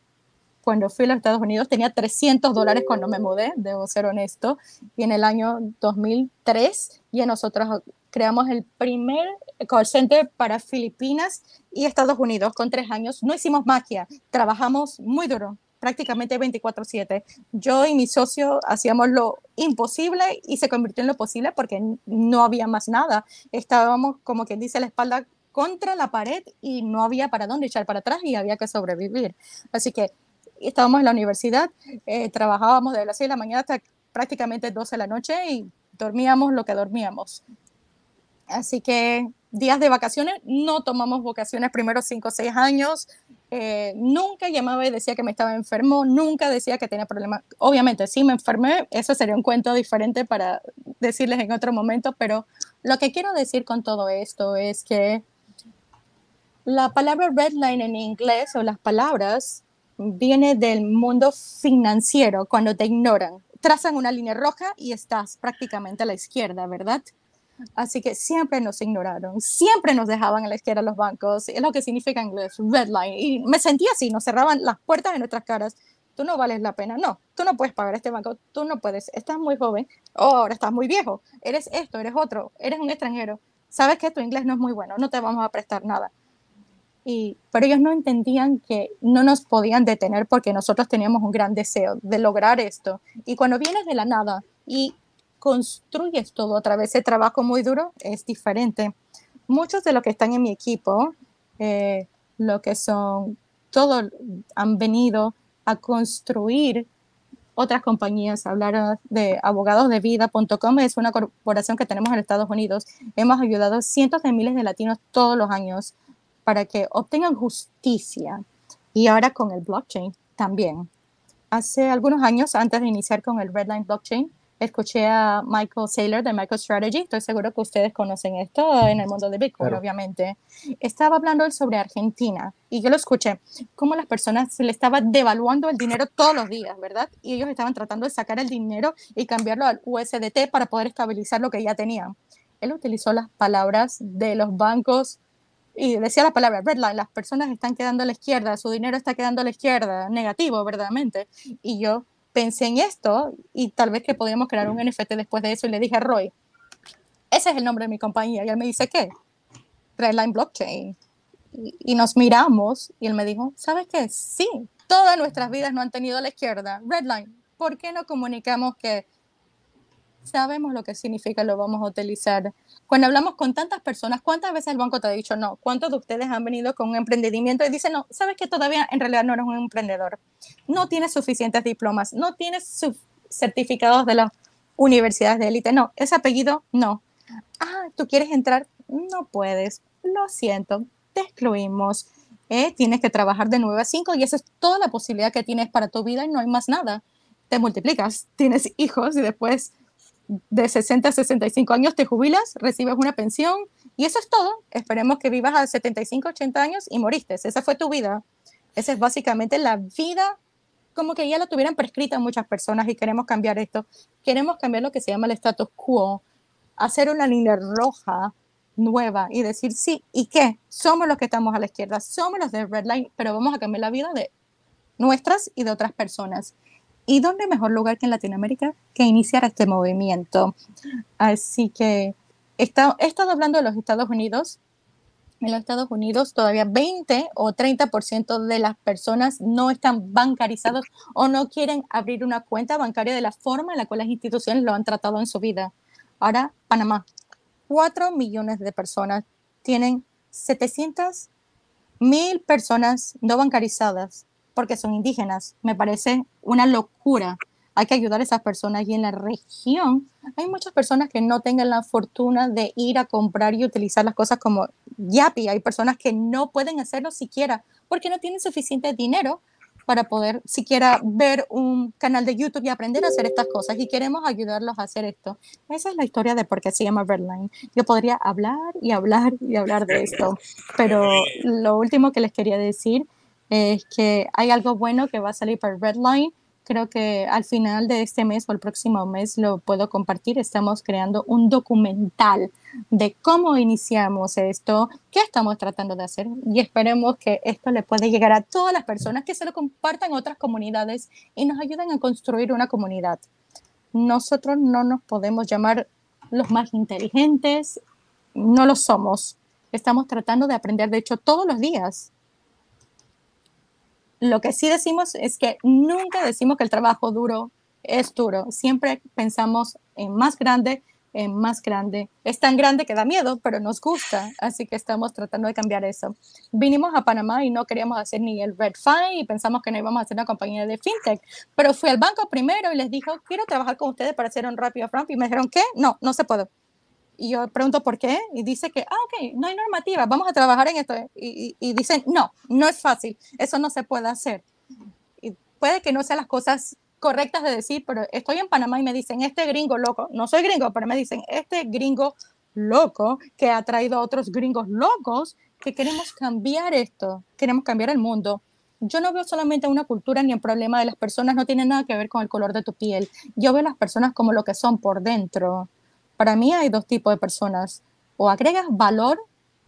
cuando fui a los Estados Unidos tenía 300 dólares cuando me mudé, debo ser honesto, y en el año 2003 ya nosotros creamos el primer call center para Filipinas y Estados Unidos con tres años. No hicimos magia, trabajamos muy duro prácticamente 24/7. Yo y mi socio hacíamos lo imposible y se convirtió en lo posible porque no había más nada. Estábamos, como quien dice, la espalda contra la pared y no había para dónde echar para atrás y había que sobrevivir. Así que estábamos en la universidad, eh, trabajábamos de las 6 de la mañana hasta prácticamente 12 de la noche y dormíamos lo que dormíamos. Así que días de vacaciones, no tomamos vacaciones primeros 5 o 6 años, eh, nunca llamaba y decía que me estaba enfermo, nunca decía que tenía problemas. Obviamente, si me enfermé, eso sería un cuento diferente para decirles en otro momento, pero lo que quiero decir con todo esto es que la palabra redline en inglés o las palabras viene del mundo financiero, cuando te ignoran. Trazan una línea roja y estás prácticamente a la izquierda, ¿verdad? Así que siempre nos ignoraron, siempre nos dejaban a la izquierda los bancos, es lo que significa en inglés, redline. Y me sentía así, nos cerraban las puertas en nuestras caras. Tú no vales la pena, no, tú no puedes pagar este banco, tú no puedes, estás muy joven, o ahora estás muy viejo, eres esto, eres otro, eres un extranjero, sabes que tu inglés no es muy bueno, no te vamos a prestar nada pero ellos no entendían que no nos podían detener porque nosotros teníamos un gran deseo de lograr esto. Y cuando vienes de la nada y construyes todo a través de trabajo muy duro, es diferente. Muchos de los que están en mi equipo, eh, lo que son, todos han venido a construir otras compañías, hablar de abogadosdevida.com, es una corporación que tenemos en Estados Unidos. Hemos ayudado cientos de miles de latinos todos los años para que obtengan justicia. Y ahora con el blockchain también. Hace algunos años, antes de iniciar con el Redline Blockchain, escuché a Michael Saylor de MicroStrategy. Estoy seguro que ustedes conocen esto en el mundo de Bitcoin, obviamente. Estaba hablando sobre Argentina y yo lo escuché, cómo las personas se le estaba devaluando el dinero todos los días, ¿verdad? Y ellos estaban tratando de sacar el dinero y cambiarlo al USDT para poder estabilizar lo que ya tenían. Él utilizó las palabras de los bancos y decía la palabra redline, las personas están quedando a la izquierda, su dinero está quedando a la izquierda, negativo, verdaderamente. Y yo pensé en esto y tal vez que podríamos crear un NFT después de eso y le dije a Roy, ese es el nombre de mi compañía. Y él me dice, ¿qué? Redline Blockchain. Y, y nos miramos y él me dijo, ¿sabes qué? Sí, todas nuestras vidas no han tenido a la izquierda. Redline, ¿por qué no comunicamos que sabemos lo que significa, lo vamos a utilizar. Cuando hablamos con tantas personas, ¿cuántas veces el banco te ha dicho no? ¿Cuántos de ustedes han venido con un emprendimiento y dicen no? Sabes que todavía en realidad no eres un emprendedor. No tienes suficientes diplomas, no tienes certificados de las universidades de élite. No, ese apellido no. Ah, ¿tú quieres entrar? No puedes. Lo siento, te excluimos. Eh, tienes que trabajar de 9 a 5 y esa es toda la posibilidad que tienes para tu vida y no hay más nada. Te multiplicas, tienes hijos y después de 60 a 65 años te jubilas, recibes una pensión y eso es todo. Esperemos que vivas a 75, 80 años y moriste. Esa fue tu vida. Esa es básicamente la vida como que ya la tuvieran prescrita muchas personas y queremos cambiar esto. Queremos cambiar lo que se llama el status quo, hacer una línea roja nueva y decir, sí, ¿y qué? Somos los que estamos a la izquierda, somos los de Red Line, pero vamos a cambiar la vida de nuestras y de otras personas. ¿Y dónde mejor lugar que en Latinoamérica que iniciar este movimiento? Así que he estado, hablando de los Estados Unidos. En los Estados Unidos todavía 20 o 30% de las personas no están bancarizados o no quieren abrir una cuenta bancaria de la forma en la cual las instituciones lo han tratado en su vida. Ahora, Panamá, 4 millones de personas tienen 700 mil personas no bancarizadas porque son indígenas. Me parece una locura. Hay que ayudar a esas personas y en la región hay muchas personas que no tengan la fortuna de ir a comprar y utilizar las cosas como Yapi. Hay personas que no pueden hacerlo siquiera porque no tienen suficiente dinero para poder siquiera ver un canal de YouTube y aprender a hacer estas cosas y queremos ayudarlos a hacer esto. Esa es la historia de por qué se llama Redline. Yo podría hablar y hablar y hablar de esto, pero lo último que les quería decir es que hay algo bueno que va a salir para Redline. Creo que al final de este mes o el próximo mes lo puedo compartir. Estamos creando un documental de cómo iniciamos esto, qué estamos tratando de hacer y esperemos que esto le pueda llegar a todas las personas que se lo compartan a otras comunidades y nos ayuden a construir una comunidad. Nosotros no nos podemos llamar los más inteligentes, no lo somos. Estamos tratando de aprender, de hecho, todos los días Lo que sí decimos es que nunca decimos que el trabajo duro es duro. Siempre pensamos en más grande, en más grande. Es tan grande que da miedo, pero nos gusta. Así que estamos tratando de cambiar eso. Vinimos a Panamá y no queríamos hacer ni el Red Fine y pensamos que no íbamos a hacer una compañía de fintech. Pero fui al banco primero y les dijo, quiero trabajar con ustedes para hacer un rápido front. Y me dijeron, ¿qué? No, no se puede. Y yo pregunto por qué, y dice que, ah, ok, no hay normativa, vamos a trabajar en esto. Y, y, dicen, no, no es fácil, eso no se puede hacer. Y puede que no sean las cosas correctas de decir, pero estoy en Panamá y me dicen, este gringo loco, no soy gringo, pero me dicen, este gringo loco que ha traído a otros gringos locos, que queremos cambiar esto, queremos cambiar el mundo. Yo no veo solamente una cultura ni un problema de las personas, no tiene nada que ver con el color de tu piel. Yo veo a las personas como lo que son por dentro para mí hay dos tipos de personas. O agregas valor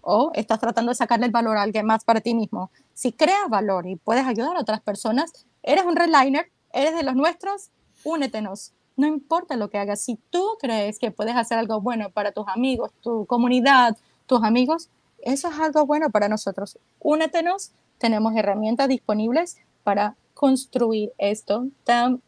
o estás tratando de sacarle el valor a alguien más para ti mismo. Si creas valor y puedes ayudar a otras personas, eres un redliner, eres de los nuestros, únetenos. No importa lo que hagas, si tú crees que puedes hacer algo bueno para tus amigos, tu comunidad, tus amigos, eso es algo bueno para nosotros. Únetenos, tenemos herramientas disponibles para construir esto tan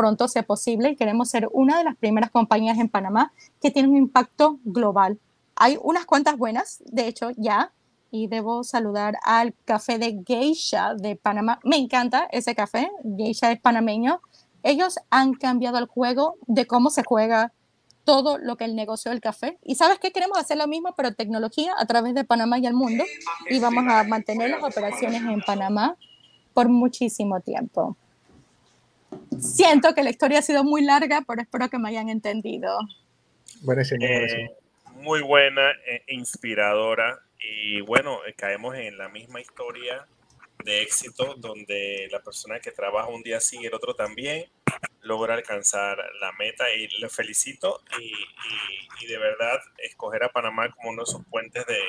pronto sea posible y queremos ser una de las primeras compañías en Panamá que tiene un impacto global. Hay unas cuantas buenas, de hecho, ya, y debo saludar al café de Geisha de Panamá. Me encanta ese café, Geisha es panameño. Ellos han cambiado el juego de cómo se juega todo lo que el negocio del café. Y sabes que queremos hacer lo mismo, pero tecnología a través de Panamá y el mundo. Y vamos a mantener las operaciones en Panamá por muchísimo tiempo. Siento que la historia ha sido muy larga, pero espero que me hayan entendido. Eh, muy buena e inspiradora. Y bueno, eh, caemos en la misma historia de éxito donde la persona que trabaja un día sí y el otro también logra alcanzar la meta y le felicito y, y de verdad escoger a Panamá como uno de sus puentes de,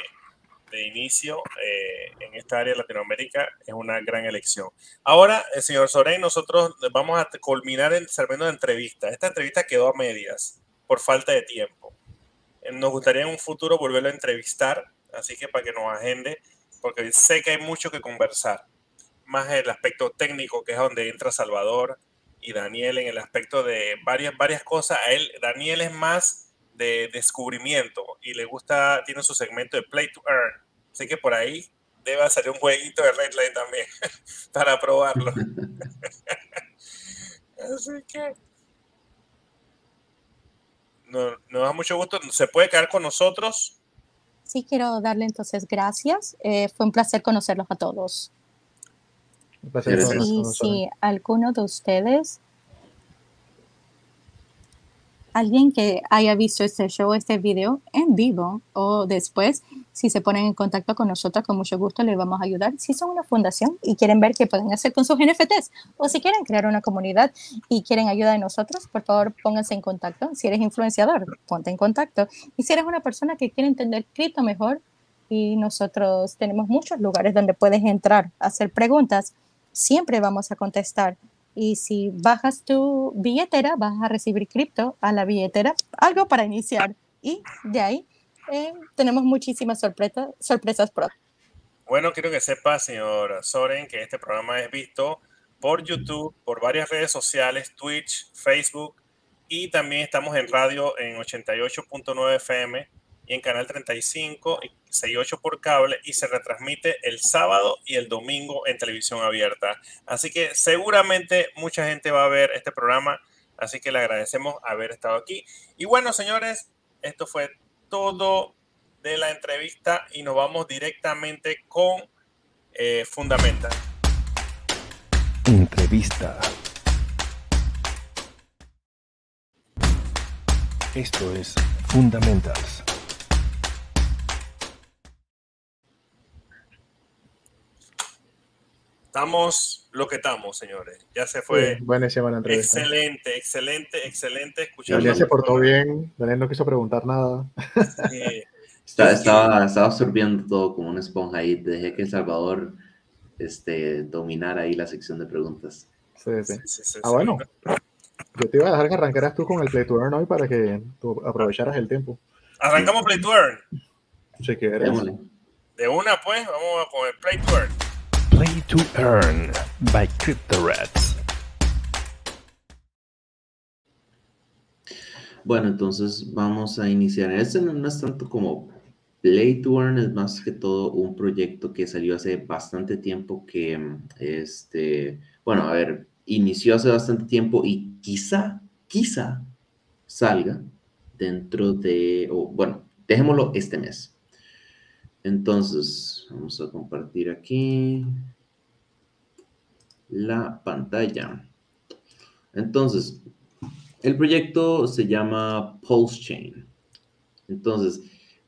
de inicio eh, en esta área de Latinoamérica es una gran elección. Ahora, eh, señor Soren, nosotros vamos a culminar el servicio de entrevista. Esta entrevista quedó a medias por falta de tiempo. Eh, nos gustaría en un futuro volverlo a entrevistar, así que para que nos agende, porque sé que hay mucho que conversar. Más el aspecto técnico, que es donde entra Salvador y Daniel en el aspecto de varias, varias cosas. A él, Daniel es más de descubrimiento y le gusta, tiene su segmento de Play to Earn. Así que por ahí debe salir un jueguito de Red Light también para probarlo. Así que nos, da mucho gusto. ¿Se puede quedar con nosotros? Sí, quiero darle entonces gracias. Eh, fue un placer conocerlos a todos. Y si alguno de ustedes alguien que haya visto este show, este video en vivo o después, si se ponen en contacto con nosotros, con mucho gusto les vamos a ayudar. Si son una fundación y quieren ver qué pueden hacer con sus NFTs o si quieren crear una comunidad y quieren ayuda de nosotros, por favor pónganse en contacto. Si eres influenciador, ponte en contacto. Y si eres una persona que quiere entender cripto mejor, y nosotros tenemos muchos lugares donde puedes entrar hacer preguntas, siempre vamos a contestar y si bajas tu billetera, vas a recibir cripto a la billetera, algo para iniciar. Y de ahí eh, tenemos muchísimas sorpresas, sorpresas pro. Bueno, quiero que sepa, señor Soren, que este programa es visto por YouTube, por varias redes sociales, Twitch, Facebook, y también estamos en radio en 88.9 FM y en Canal 35 y 68 por cable y se retransmite el sábado y el domingo en televisión abierta. Así que seguramente mucha gente va a ver este programa, así que le agradecemos haber estado aquí. Y bueno, señores, esto fue todo de la entrevista y nos vamos directamente con eh, Fundamental. Entrevista. Esto es Fundamentals. Estamos lo que estamos, señores. Ya se fue. buena semana entrevista. Excelente, excelente, excelente. Escuchando Daniel se portó bien. Daniel no quiso preguntar nada. estaba, estaba, absorbiendo todo como una esponja ahí. Dejé que El Salvador este, dominara ahí la sección de preguntas. Sí, sí. ah, bueno. Yo te iba a dejar que arrancaras tú con el Play to Earn hoy para que tú aprovecharas el tiempo. Arrancamos Play to Earn. Si quieres. De una, pues, vamos con el Play to Earn. To Earn by CryptoRats. Bueno, entonces vamos a iniciar. Este no es tanto como Play to Earn, es más que todo un proyecto que salió hace bastante tiempo que, este, bueno, a ver, inició hace bastante tiempo y quizá, quizá salga dentro de, o bueno, dejémoslo este mes. Entonces, vamos a compartir aquí la pantalla. Entonces, el proyecto se llama Pulse Chain. Entonces,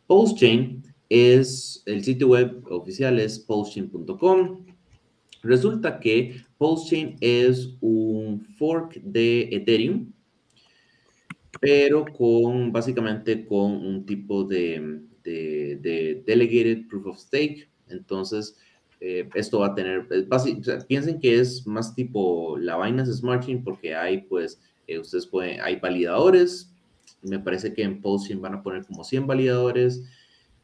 Pulse Chain es el sitio web oficial es pulsechain.com. Resulta que Pulse Chain es un fork de Ethereum, pero con básicamente con un tipo de, de, delegated proof of stake. Entonces, eh, esto va a tener, piensen que es más tipo la Binance Smart Chain porque hay pues eh, ustedes pueden, hay validadores, me parece que en Pulse van a poner como 100 validadores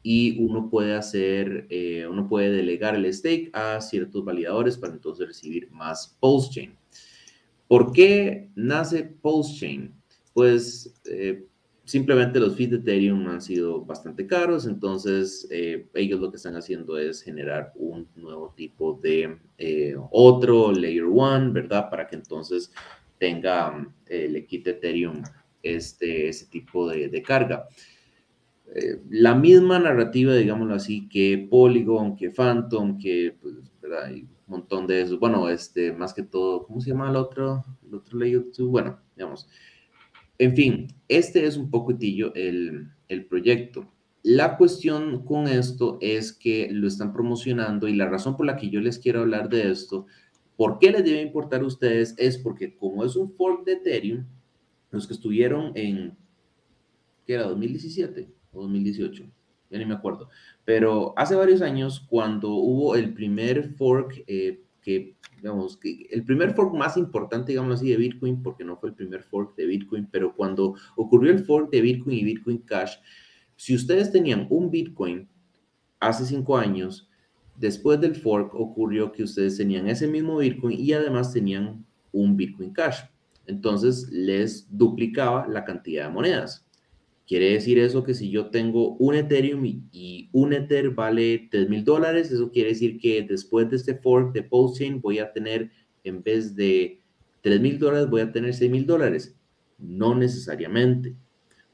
y uno puede hacer, eh, uno puede delegar el stake a ciertos validadores para entonces recibir más Pulse Chain. ¿Por qué nace Pulse Chain? Pues eh, simplemente los fees de Ethereum han sido bastante caros, entonces ellos lo que están haciendo es generar un nuevo tipo de otro layer one, ¿verdad? Para que entonces tenga, eh, le quite Ethereum este, ese tipo de, carga. Eh, la misma narrativa, digámoslo así, que Polygon, que Phantom, que pues, hay un montón de eso. Bueno, este, más que todo, ¿cómo se llama el otro, el otro layer 2? Bueno, digamos. En fin, este es un poquitillo el, el proyecto. La cuestión con esto es que lo están promocionando y la razón por la que yo les quiero hablar de esto ¿Por qué les debe importar a ustedes? Es porque como es un fork de Ethereum, los que estuvieron en, ¿qué era? 2017 o 2018, ya ni me acuerdo. Pero hace varios años, cuando hubo el primer fork, eh, que, digamos, que el primer fork más importante, digamos así, de Bitcoin, porque no fue el primer fork de Bitcoin, pero cuando ocurrió el fork de Bitcoin y Bitcoin Cash, si ustedes tenían un Bitcoin hace cinco años, Después del fork ocurrió que ustedes tenían ese mismo Bitcoin y además tenían un Bitcoin Cash. Entonces les duplicaba la cantidad de monedas. Quiere decir eso que si yo tengo un Ethereum y, un Ether vale 3 mil dólares, eso quiere decir que después de este fork de Postchain voy a tener, en vez de 3 mil dólares, voy a tener 6 mil dólares. No necesariamente.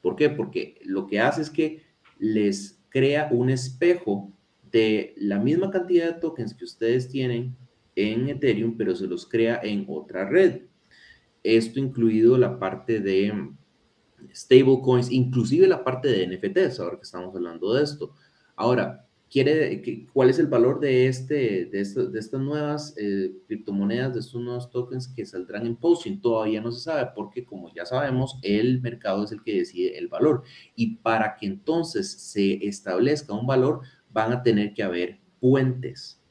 ¿Por qué? Porque lo que hace es que les crea un espejo de la misma cantidad de tokens que ustedes tienen en Ethereum, pero se los crea en otra red. Esto incluido la parte de stablecoins, inclusive la parte de NFTs, ahora que estamos hablando de esto. Ahora, ¿cuál es el valor de, este, de, estas nuevas eh, criptomonedas, de estos nuevos tokens que saldrán en posting? Todavía no se sabe porque, como ya sabemos, el mercado es el que decide el valor. Y para que entonces se establezca un valor, van a tener que haber puentes.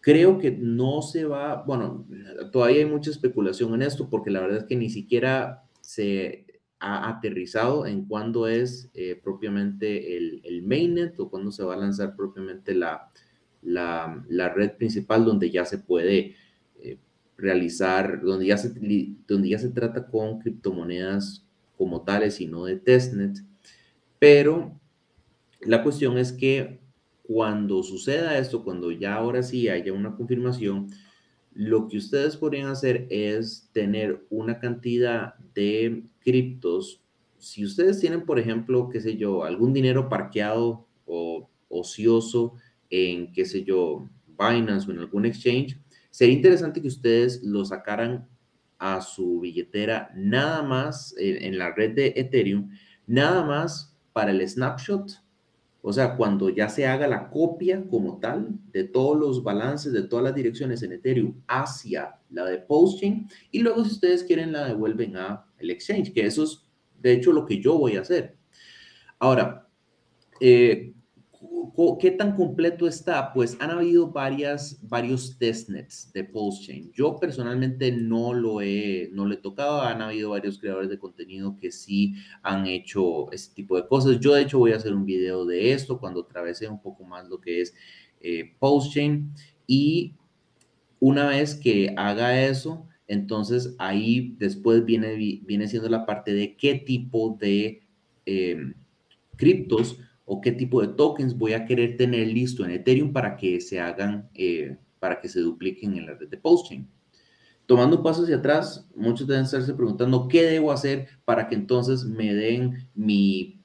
Creo que no se va, bueno, todavía hay mucha especulación en esto porque la verdad es que ni siquiera se ha aterrizado en cuándo es eh, propiamente el, el, mainnet o cuándo se va a lanzar propiamente la, la, la red principal donde ya se puede eh, realizar, donde ya, se, donde ya se trata con criptomonedas como tales y no de testnet. Pero la cuestión es que cuando suceda esto, cuando ya ahora sí haya una confirmación, lo que ustedes podrían hacer es tener una cantidad de criptos. Si ustedes tienen, por ejemplo, qué sé yo, algún dinero parqueado o ocioso en, qué sé yo, Binance o en algún exchange, sería interesante que ustedes lo sacaran a su billetera nada más en, en la red de Ethereum, nada más para el snapshot o sea, cuando ya se haga la copia como tal de todos los balances de todas las direcciones en Ethereum hacia la de Postchain y luego si ustedes quieren la devuelven a el exchange, que eso es de hecho lo que yo voy a hacer. Ahora, eh, ¿Qué tan completo está? Pues han habido varias, varios testnets de PulseChain. Yo personalmente no lo, he, no lo he tocado. Han habido varios creadores de contenido que sí han hecho este tipo de cosas. Yo de hecho voy a hacer un video de esto cuando atravesé un poco más lo que es eh, PulseChain. Y Una vez que haga eso, entonces ahí después viene, viene siendo la parte de qué tipo de em, criptos o qué tipo de tokens voy a querer tener listo en Ethereum para que se hagan, eh, para que se dupliquen en la red de Postchain. Tomando un paso hacia atrás, muchos deben estarse preguntando qué debo hacer para que entonces me den mi,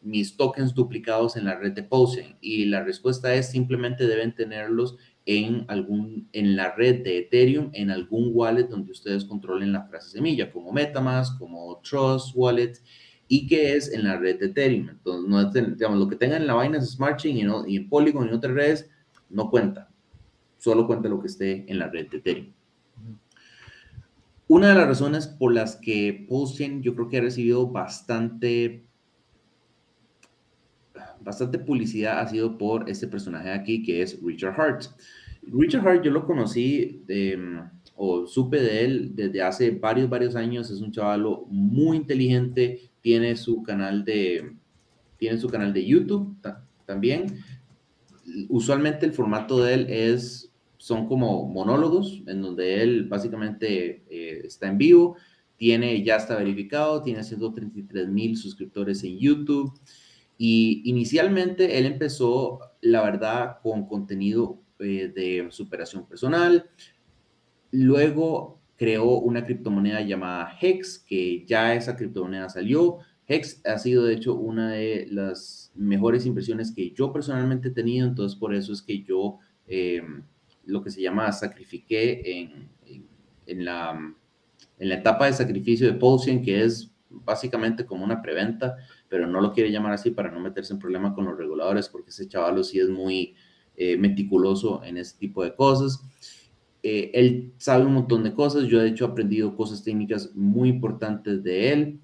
mis tokens duplicados en la red de Postchain. Y la respuesta es simplemente deben tenerlos en, algún, en la red de Ethereum, en algún wallet donde ustedes controlen la frase semilla, como Metamask, como Trust Wallet, y que es en la red de Ethereum. Entonces, no lo que tengan en la vaina es Smart Chain y, no, y en Polygon y otras redes, no cuenta. Solo cuenta lo que esté en la red de Ethereum. Una de las razones por las que Postchain yo creo que ha recibido bastante bastante publicidad ha sido por este personaje aquí que es Richard Hart. Richard Hart yo lo conocí o supe de él desde hace varios, varios años. Es un chavalo muy inteligente, tiene su canal de, tiene su canal de YouTube también. Usualmente el formato de él es, son como monólogos en donde él básicamente eh, está en vivo, tiene, ya está verificado, tiene 133 mil suscriptores en YouTube. Y inicialmente él empezó, la verdad, con contenido eh, de superación personal. Luego creó una criptomoneda llamada Hex, que ya esa criptomoneda salió. Hex ha sido, de hecho, una de las mejores impresiones que yo personalmente he tenido, entonces por eso es que yo em, lo que se llama sacrifiqué en, en, la, en la etapa de sacrificio de Pulsion, que es básicamente como una preventa pero no lo quiere llamar así para no meterse en problemas con los reguladores, porque ese chaval sí es muy eh, meticuloso en ese tipo de cosas. Eh, él sabe un montón de cosas, yo de hecho he aprendido cosas técnicas muy importantes de él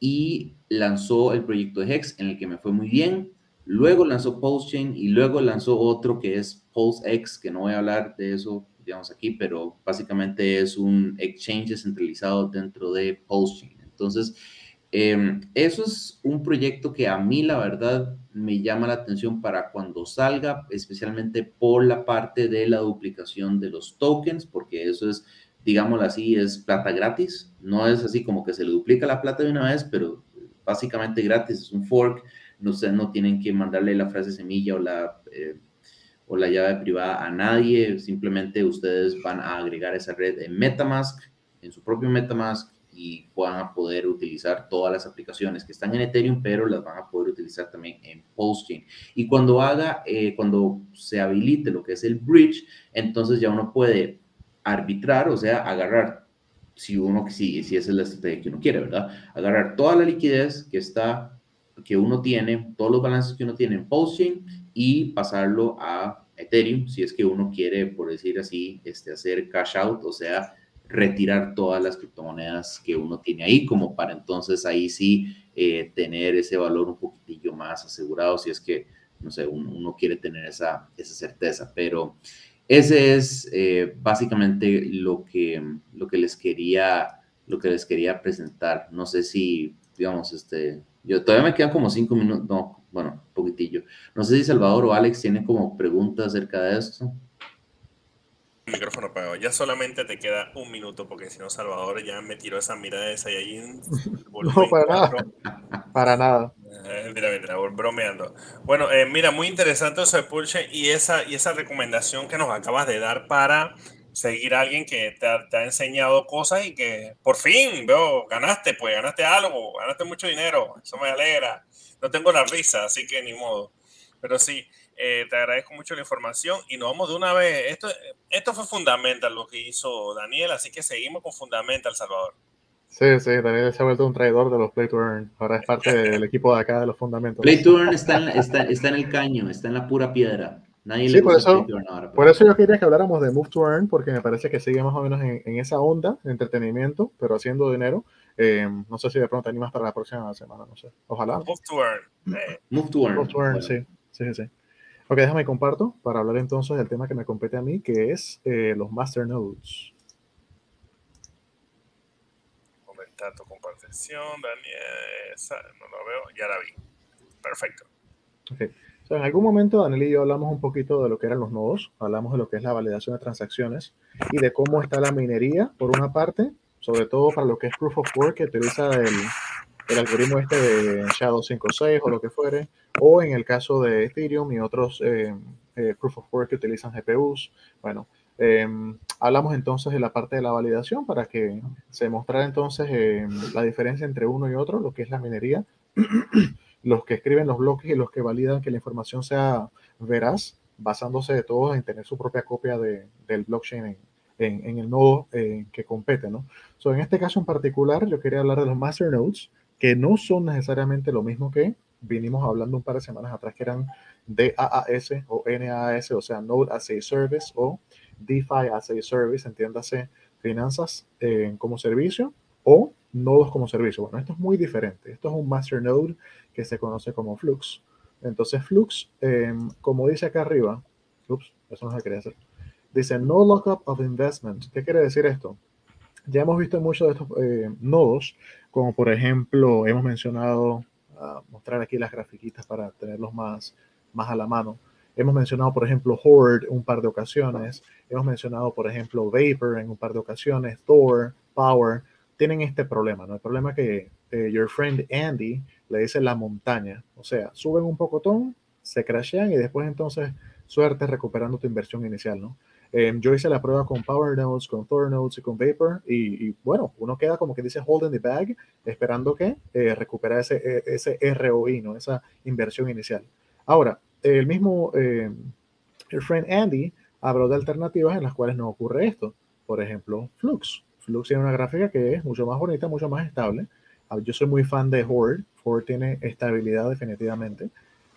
y lanzó el proyecto de Hex en el que me fue muy bien. Luego lanzó PulseChain y luego lanzó otro que es PulseX, que no voy a hablar de eso, digamos aquí, pero básicamente es un exchange centralizado dentro de PulseChain. Entonces, Em, eso es un proyecto que a mí, la verdad, me llama la atención para cuando salga, especialmente por la parte de la duplicación de los tokens, porque eso es, digámoslo así, es plata gratis. No es así como que se le duplica la plata de una vez, pero básicamente gratis, es un fork. No, no tienen que mandarle la frase semilla o la, eh, o la llave privada a nadie, simplemente ustedes van a agregar esa red en Metamask, en su propio Metamask, y puedan poder utilizar todas las aplicaciones que están en Ethereum, pero las van a poder utilizar también en Postchain. Y cuando haga, eh, cuando se habilite lo que es el bridge, entonces ya uno puede arbitrar, o sea, agarrar, si uno, si, si esa es la estrategia que uno quiere, ¿verdad? Agarrar toda la liquidez que está, que uno tiene, todos los balances que uno tiene en Postchain y pasarlo a Ethereum, si es que uno quiere, por decir así, este, hacer cash out, o sea, retirar todas las criptomonedas que uno tiene ahí, como para entonces ahí sí eh, tener ese valor un poquitillo más asegurado, si es que, no sé, uno, quiere tener esa, esa certeza. Pero ese es eh, básicamente lo que, lo, que les quería, lo que les quería presentar. No sé si, digamos, este, yo todavía me quedan como cinco minutos, no, bueno, un poquitillo. No sé si Salvador o Alex tienen como preguntas acerca de esto micrófono apagado. Ya solamente te queda un minuto porque si no Salvador ya me tiró esa mirada de Saiyajin. no, para nada. Para nada. Eh, mira, mira, bromeando. Bueno, eh, mira, muy interesante eso de Pulse y esa, y esa recomendación que nos acabas de dar para seguir a alguien que te ha, te ha, enseñado cosas y que por fin, veo, ganaste, pues ganaste algo, ganaste mucho dinero, eso me alegra. No tengo la risa, así que ni modo. Pero sí, eh, te agradezco mucho la información y nos vamos de una vez. Esto, esto fue fundamental lo que hizo Daniel, así que seguimos con Fundamental, Salvador. Sí, sí, Daniel se ha vuelto un traidor de los Play to Earn. Ahora es parte del equipo de acá de los fundamentos. Play to Earn está en, está, está en el caño, está en la pura piedra. Nadie sí, le por eso, ahora, por eso yo quería que habláramos de Move to Earn, porque me parece que sigue más o menos en, en esa onda de entretenimiento, pero haciendo dinero. Eh, no sé si de pronto animas para la próxima semana, no sé. Ojalá. Move to Earn. Eh. Move to Earn. Move to Earn, sí. Sí, sí. Ok, déjame comparto para hablar entonces del tema que me compete a mí, que es eh, los masternodes. Comentar tu compartición, Daniel. no lo veo, ya la vi. Perfecto. Ok. en algún momento Daniel y yo hablamos un poquito de lo que eran los nodos, hablamos de lo que es la validación de transacciones y de cómo está la minería, por una parte, sobre todo para lo que es Proof of Work, que utiliza el, el algoritmo este de Shadow 5.6 o lo que fuere, o en el caso de Ethereum y otros eh, eh, Proof of Work que utilizan GPUs. Bueno, em, hablamos entonces de la parte de la validación para que se mostrara entonces em, la diferencia entre uno y otro, lo que es la minería, los que escriben los bloques y los que validan que la información sea veraz, basándose de todos en tener su propia copia de, del blockchain en, en, el nodo eh, que compete, ¿no? So, en este caso en particular, yo quería hablar de los master nodes, que no son necesariamente lo mismo que vinimos hablando un par de semanas atrás, que eran DAAS o NAAS, o sea, Node as a Service o DeFi as a Service, entiéndase, finanzas eh, como servicio o nodos como servicio. Bueno, esto es muy diferente. Esto es un master node que se conoce como Flux. Entonces, Flux, eh, como dice acá arriba, ups, eso no se quería hacer. Dice no lockup of investment. ¿Qué quiere decir esto? Ya hemos visto muchos de estos eh, nodos, como por ejemplo, hemos mencionado, uh, mostrar aquí las grafiquitas para tenerlos más, más a la mano. Hemos mencionado, por ejemplo, Horde un par de ocasiones. Hemos mencionado, por ejemplo, Vapor en un par de ocasiones, Thor, Power. Tienen este problema, ¿no? El problema que eh, your friend Andy le dice la montaña. O sea, suben un pocotón, se crashean y después entonces suerte recuperando tu inversión inicial, ¿no? Eh, yo hice la prueba con Power Nodes, con Thor Nodes y con Vapor y, bueno, uno queda como que dice holding the bag, esperando que eh, recupera ese, e, ese ROI, ¿no? Esa inversión inicial. Ahora, el mismo, eh, el friend Andy habló de alternativas en las cuales no ocurre esto. Por ejemplo, Flux. Flux tiene una gráfica que es mucho más bonita, mucho más estable. Ah, yo soy muy fan de Horde. Horde tiene estabilidad definitivamente.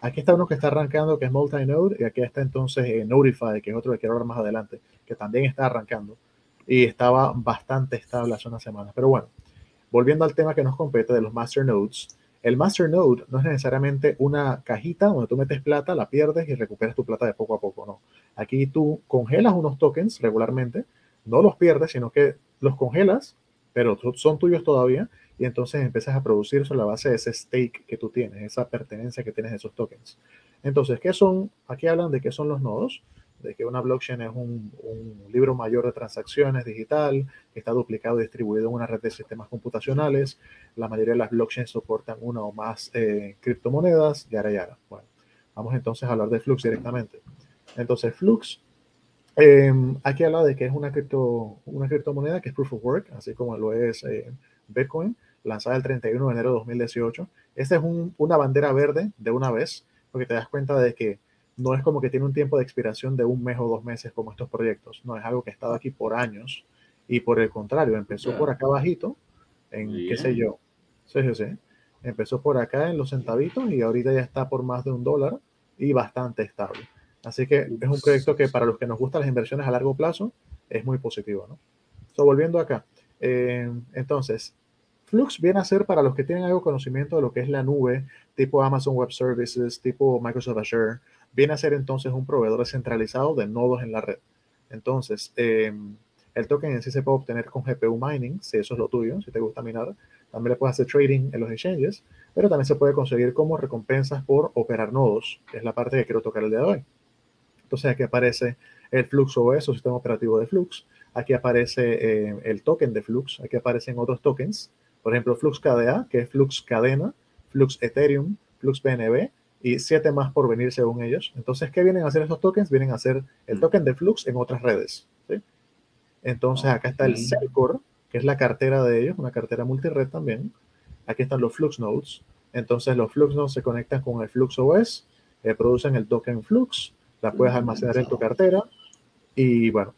Aquí está uno que está arrancando, que es multi-node, y aquí está entonces eh, Notify, que es otro que quiero hablar más adelante, que también está arrancando. Y estaba bastante estable hace unas semanas. Pero bueno, volviendo al tema que nos compete de los master nodes, el master node no es necesariamente una cajita donde tú metes plata, la pierdes y recuperas tu plata de poco a poco, no. Aquí tú congelas unos tokens regularmente, no los pierdes, sino que los congelas, pero son tuyos todavía, y entonces empiezas a producir sobre la base de ese stake que tú tienes, esa pertenencia que tienes a esos tokens. Entonces, ¿qué son? Aquí hablan de qué son los nodos, de que una blockchain es un, un, libro mayor de transacciones digital, que está duplicado y distribuido en una red de sistemas computacionales. La mayoría de las blockchains soportan una o más eh, criptomonedas, yara yara. Bueno, vamos entonces a hablar de Flux directamente. Entonces, Flux, eh, aquí habla de que es una, cripto, una criptomoneda que es proof of work, así como lo es eh, Bitcoin lanzada el 31 de enero de 2018. Esta es un, una bandera verde de una vez, porque te das cuenta de que no es como que tiene un tiempo de expiración de un mes o dos meses como estos proyectos. No, es algo que ha estado aquí por años y por el contrario, empezó yeah. por acá bajito, en qué sé yo, sí, sí, sí. Empezó por acá en los centavitos y ahorita ya está por más de un dólar y bastante estable. Así que es un proyecto que para los que nos gustan las inversiones a largo plazo es muy positivo, ¿no? So, volviendo acá. Eh, entonces, Flux viene a ser para los que tienen algo conocimiento de lo que es la nube, tipo Amazon Web Services, tipo Microsoft Azure, viene a ser entonces un proveedor descentralizado de nodos en la red. Entonces, eh, el token en sí se puede obtener con GPU mining, si eso es lo tuyo, si te gusta minar. También le puedes hacer trading en los exchanges, pero también se puede conseguir como recompensas por operar nodos, que es la parte que quiero tocar el día de hoy. Entonces aquí aparece el Flux OS o sistema operativo de Flux. Aquí aparece eh, el token de Flux. Aquí aparecen otros tokens. Por ejemplo, Flux KDA, que es Flux Cadena, Flux Ethereum, Flux BNB y siete más por venir según ellos. Entonces, ¿qué vienen a hacer estos tokens? Vienen a hacer el token de Flux en otras redes. ¿sí? Entonces, acá está el Celcore, que es la cartera de ellos, una cartera multired también. Aquí están los Flux Nodes. Entonces, los Flux Nodes se conectan con el Flux OS, eh, producen el token Flux, la puedes almacenar en tu cartera. Y bueno,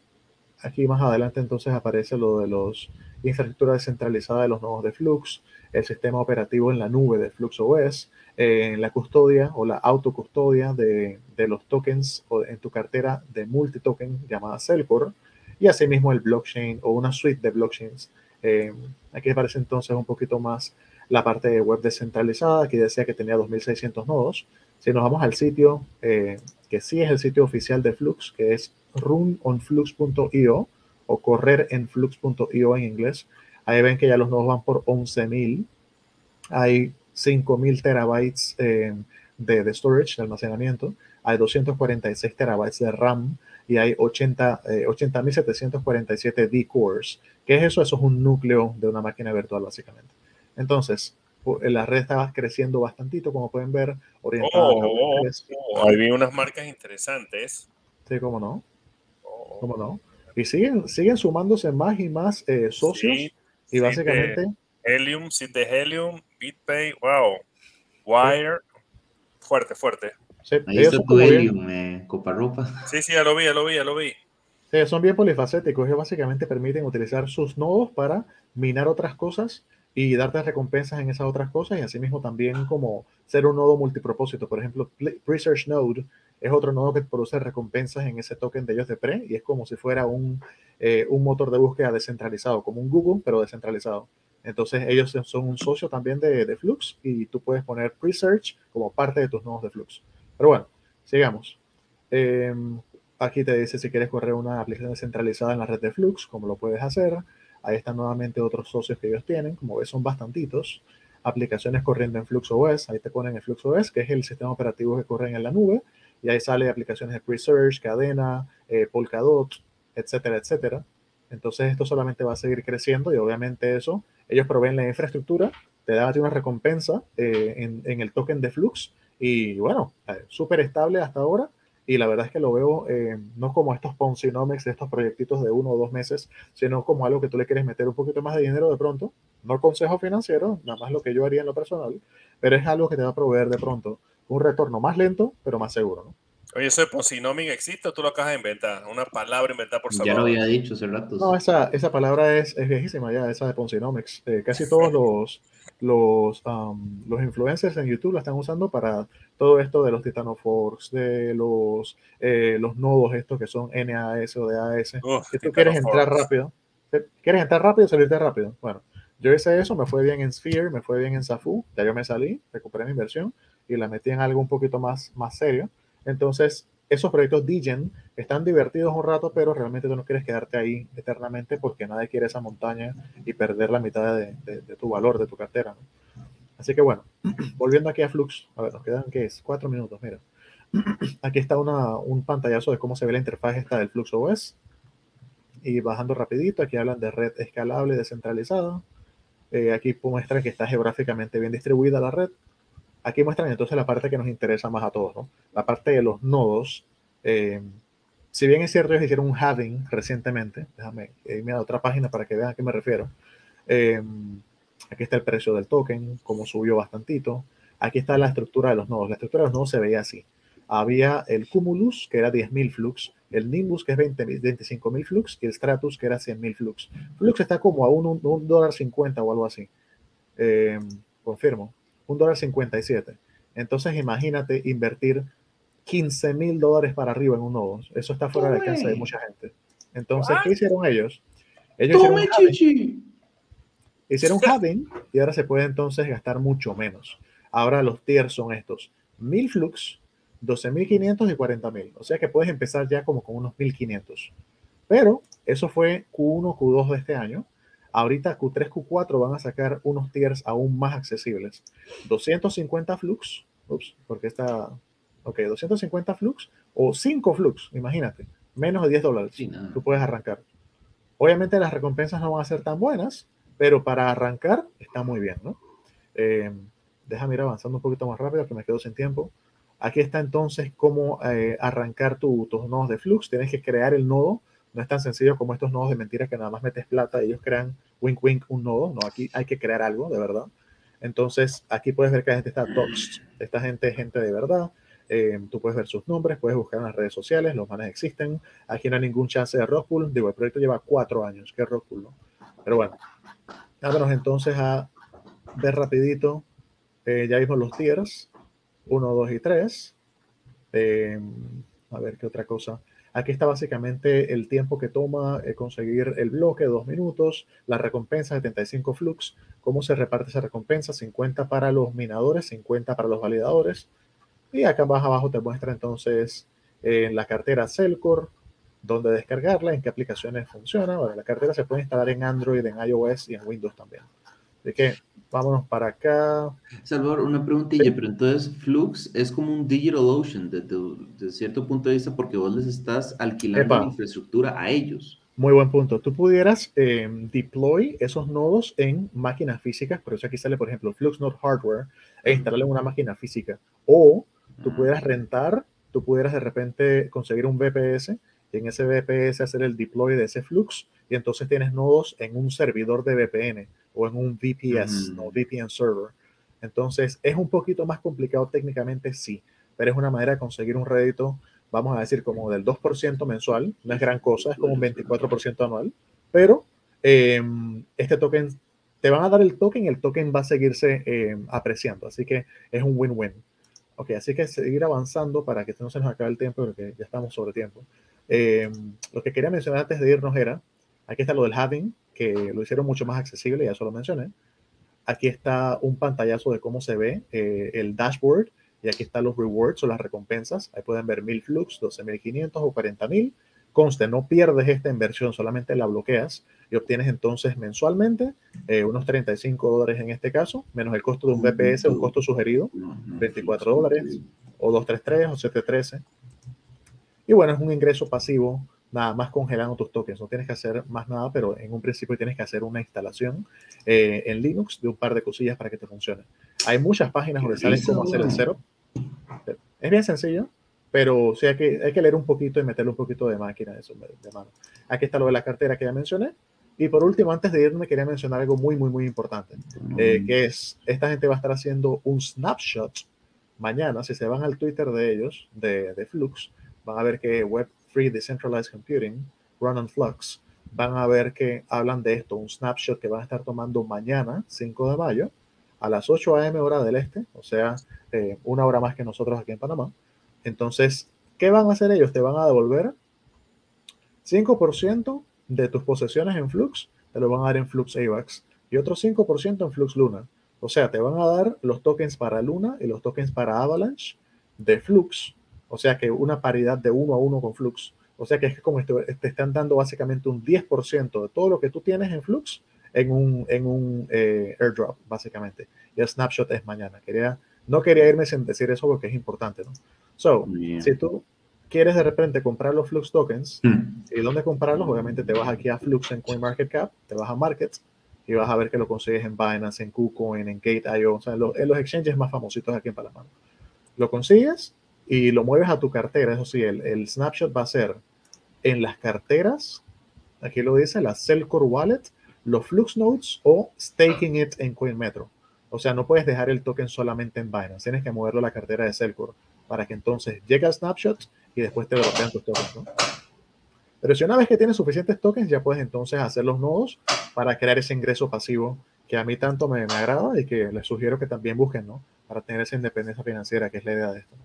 aquí más adelante entonces aparece lo de los infraestructura descentralizada de los nodos de Flux, el sistema operativo en la nube de Flux OS, la custodia o la autocustodia de, los tokens o en tu cartera de multitoken llamada Celcore, y asimismo el blockchain o una suite de blockchains. Eh, aquí aparece entonces un poquito más la parte de web descentralizada, aquí decía que tenía 2.600 nodos. Si nos vamos al sitio, eh, que sí es el sitio oficial de Flux, que es runonflux.io o correr en flux.io en inglés, ahí ven que ya los nodos van por 11.000. Hay 5.000 terabytes eh, de, de storage, de almacenamiento, hay 246 terabytes de RAM y hay 80 eh, 80.747 D-cores. ¿Qué es eso? Eso es un núcleo de una máquina virtual, básicamente. Entonces, pu- la red está creciendo bastantito, como pueden ver, orientada a Oh, oh, oh, ahí vi unas marcas interesantes. Sí, cómo no, Oh, cómo no. Y siguen, siguen sumándose más y más eh, socios sí, y sí, básicamente... de Helium, sí, de Helium, BitPay, wow. Wire, fuerte, fuerte. sí, Ahí está son tu Helium, eh, Coparropa. Sí, sí, ya lo vi, ya lo vi, ya lo vi. Sí, son bien polifacéticos. Ellos básicamente permiten utilizar sus nodos para minar otras cosas y darte recompensas en esas otras cosas y asimismo también como ser un nodo multipropósito. Por ejemplo, Pl- Research Node es otro nodo que produce recompensas en ese token de ellos de pre y es como si fuera un, eh, un motor de búsqueda descentralizado, como un Google, pero descentralizado. Entonces ellos son un socio también de, de Flux y tú puedes poner Research como parte de tus nodos de Flux. Pero bueno, sigamos. Em, Aquí te dice si quieres correr una aplicación descentralizada en la red de Flux, como lo puedes hacer. Ahí están nuevamente otros socios que ellos tienen, como ves son bastantitos. Aplicaciones corriendo en FluxOS, ahí te ponen el FluxOS, que es el sistema operativo que corre en la nube, y ahí sale aplicaciones de Presearch, Cadena, eh, Polkadot, etcétera, etcétera. Entonces esto solamente va a seguir creciendo y obviamente eso, ellos proveen la infraestructura, te dan una recompensa eh, en, el token de Flux y bueno, eh, súper estable hasta ahora y la verdad es que lo veo no como estos Ponzinomics estos proyectitos de uno o dos meses, sino como algo que tú le quieres meter un poquito más de dinero de pronto. No consejo financiero, nada más lo que yo haría en lo personal, pero es algo que te va a proveer de pronto un retorno más lento, pero más seguro. ¿no? Oye, ¿eso de Ponzinomic existe o tú lo acabas de inventar? Una palabra inventada por Ya lo Salvador. había dicho hace rato. No, esa, esa palabra es, es viejísima ya, esa de Ponzinomics. Eh, casi todos los, los, um, los influencers en YouTube la están usando para todo esto de los Titanoforks, de los, eh, los nodos estos que son NAS o DAS. Uf, Si tú quieres entrar rápido, ¿te- ¿quieres entrar rápido o salirte rápido? Bueno, yo hice eso, me fue bien en Sphere, me fue bien en Safu, ya yo me salí, recuperé mi inversión y la metí en algo un poquito más, más serio. Entonces, esos proyectos DGen están divertidos un rato, pero realmente tú no quieres quedarte ahí eternamente porque nadie quiere esa montaña y perder la mitad de, de- tu valor, de tu cartera. Así que bueno, volviendo aquí a Flux, a ver, nos quedan, ¿qué es? Cuatro minutos, mira. Aquí está una, un pantallazo de cómo se ve la interfaz esta del Flux OS. Y bajando rapidito, aquí hablan de red escalable descentralizada. Eh, aquí muestran que está geográficamente bien distribuida la red. Aquí muestran entonces la parte que nos interesa más a todos, ¿no? La parte de los nodos. Eh, si bien es cierto, ellos hicieron un halving recientemente, déjame irme a otra página para que vean a qué me refiero. Eh, aquí está el precio del token, cómo subió bastantito. Aquí está la estructura de los nodos. La estructura de los nodos se veía así. Había el Cumulus, que era 10.000 flux, el Nimbus, que es 20, 25.000 flux, y el Stratus, que era 100.000 flux. Flux está como a un, un, un dólar 50 o algo así. Eh, confirmo, un dólar 57. Entonces imagínate invertir 15 mil dólares para arriba en un nodo. Eso está fuera de alcance de mucha gente. Entonces, ¿qué hicieron ellos? Ellos hicieron un halving, chichi! hicieron un halving y ahora se puede entonces gastar mucho menos. Ahora los tiers son estos: 1000 flux, 12.500 y 40.000. O sea que puedes empezar ya como con unos 1.500. Pero eso fue Q1, Q2 de este año. Ahorita Q3, Q4 van a sacar unos tiers aún más accesibles. 250 flux, ups, porque está, ok, 250 flux o 5 flux, imagínate, menos de 10 dólares. Sí. Tú puedes arrancar. Obviamente las recompensas no van a ser tan buenas, pero para arrancar está muy bien, ¿no? Eh, déjame ir avanzando un poquito más rápido que me quedo sin tiempo. Aquí está entonces cómo eh, arrancar tu- tus nodos de Flux. Tienes que crear el nodo. No es tan sencillo como estos nodos de mentiras que nada más metes plata y ellos crean wink wink un nodo. No, aquí hay que crear algo de verdad. Entonces aquí puedes ver que la gente está doxed. Esta gente es gente de verdad. Eh, tú puedes ver sus nombres, puedes buscar en las redes sociales, los manes existen. Aquí no hay ningún chance de Rockpool. Digo, el proyecto lleva cuatro años. ¿Qué Rockpool, no? Pero bueno, vámonos entonces a ver rapidito. Eh, ya vimos los tiers. 1, 2 y 3. Eh, a ver qué otra cosa. Aquí está básicamente el tiempo que toma eh, conseguir el bloque, 2 minutos, la recompensa 75 flux, cómo se reparte esa recompensa, 50 para los minadores, 50 para los validadores. Y acá más abajo te muestra entonces eh, la cartera Cellcore, dónde descargarla, en qué aplicaciones funciona. Bueno, la cartera se puede instalar en Android, en iOS y en Windows también. Así que vámonos para acá. Salvador, una preguntilla, pero entonces Flux es como un digital ocean desde, cierto punto de vista porque vos les estás alquilando la infraestructura a ellos. Muy buen punto. Tú pudieras eh, deploy esos nodos en máquinas físicas, por eso aquí sale, por ejemplo, Flux Node Hardware, e instalarlo en una máquina física. O tú ah. pudieras rentar, tú pudieras de repente conseguir un VPS en ese VPS hacer el deploy de ese Flux y entonces tienes nodos en un servidor de VPN o en un VPS, no VPN server. Entonces es un poquito más complicado técnicamente, sí, pero es una manera de conseguir un rédito vamos a decir, como del 2% mensual, no es gran cosa, es como un 24% anual, pero em, este token, te van a dar el token y el token va a seguirse em, apreciando, así que es un win-win. Ok, así que seguir avanzando para que no se nos acabe el tiempo, porque ya estamos sobre tiempo. Em, lo que quería mencionar antes de irnos era, aquí está lo del halving, que lo hicieron mucho más accesible, ya eso lo mencioné. Aquí está un pantallazo de cómo se ve eh, el dashboard y aquí están los rewards o las recompensas. Ahí pueden ver 1000 flux, 12500 o 40000. Conste, no pierdes esta inversión, solamente la bloqueas y obtienes entonces mensualmente eh, unos 35 dólares en este caso, menos el costo de un BPS, un costo sugerido, 24 dólares, o 233 o 713. Y bueno, es un ingreso pasivo, nada más congelando tus tokens. No tienes que hacer más nada, pero en un principio tienes que hacer una instalación eh, en Linux de un par de cosillas para que te funcione. Hay muchas páginas donde salen cómo hacer el setup es bien sencillo, pero sí hay que, hay que leer un poquito y meterle un poquito de máquina de, eso, de mano. Aquí está lo de la cartera que ya mencioné. Y por último, antes de irme, quería mencionar algo muy, muy, muy importante, eh, que es, esta gente va a estar haciendo un snapshot mañana, si se van al Twitter de ellos, de, de Flux, van a ver que Web Free Decentralized Computing, Run on Flux, van a ver que hablan de esto, un snapshot que van a estar tomando mañana, 5 de mayo, a las 8 a.m. hora del este, o sea, eh, una hora más que nosotros aquí en Panamá. Entonces, ¿qué van a hacer ellos? Te van a devolver 5% de tus posesiones en Flux, te lo van a dar en Flux AVAX y otro 5% en Flux Luna. O sea, te van a dar los tokens para Luna y los tokens para Avalanche de Flux. O sea que una paridad de uno a uno con Flux. O sea que es como te están dando básicamente un 10% de todo lo que tú tienes en Flux en un, en un eh, airdrop, básicamente. Y el snapshot es mañana. Quería, no quería irme sin decir eso porque es importante, ¿no? So, si tú quieres de repente comprar los Flux tokens, hmm. ¿y dónde comprarlos? Obviamente te vas aquí a Flux en CoinMarketCap, te vas a Markets y vas a ver que lo consigues en Binance, en KuCoin, en Gate.io, o sea, en los, en los exchanges más famositos aquí en Panamá. Lo consigues y lo mueves a tu cartera. Eso sí, el, el snapshot va a ser en las carteras, aquí lo dice, la Cellcore Wallet, los Flux Nodes o staking it en CoinMetro. O sea, no puedes dejar el token solamente en Binance, tienes que moverlo a la cartera de Celcore para que entonces llegue a snapshots y después te bloquean tus tokens. Pero si una vez que tienes suficientes tokens, ya puedes entonces hacer los nodos para crear ese ingreso pasivo que a mí tanto me, me agrada y que les sugiero que también busquen, ¿no? Para tener esa independencia financiera, que es la idea de esto.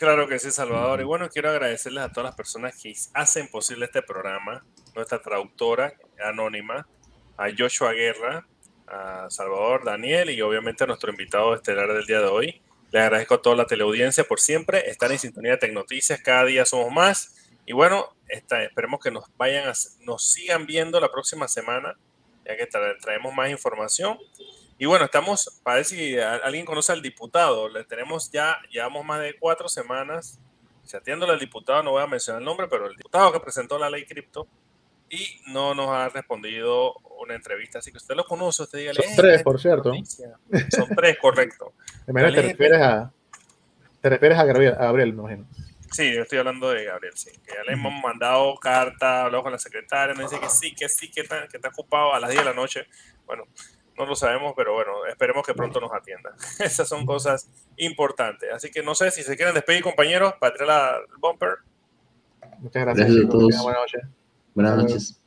Claro que sí, Salvador. Y bueno, quiero agradecerles a todas las personas que hacen posible este programa, nuestra traductora anónima, a Joshua Guerra, a Salvador, Daniel y obviamente a nuestro invitado estelar del día de hoy. Le agradezco a toda la teleaudiencia por siempre estar en sintonía de Tecnoticias. Cada día somos más. Y bueno, esperemos que nos vayan, nos sigan viendo la próxima semana, ya que traemos más información. Y bueno, estamos, para ver si alguien conoce al diputado, le tenemos ya, llevamos más de cuatro semanas chateándole al diputado, no voy a mencionar el nombre, pero el diputado que presentó la ley cripto y no nos ha respondido una entrevista. Así que usted lo conoce, usted dígale. Son tres, por cierto. Son tres, correcto. te refieres a, te refieres a Gabriel, a Gabriel, me imagino. Sí, yo estoy hablando de Gabriel, sí. Que ya le hemos mandado carta, hablado con la secretaria, me dice que sí, que sí, que está, que está ocupado a las 10 de la noche. Bueno, no lo sabemos, pero bueno, esperemos que pronto nos atienda. Esas son cosas importantes. Así que no sé si se quieren despedir, compañeros, para tirar la, bumper. Muchas gracias, a todos. Buenas noches.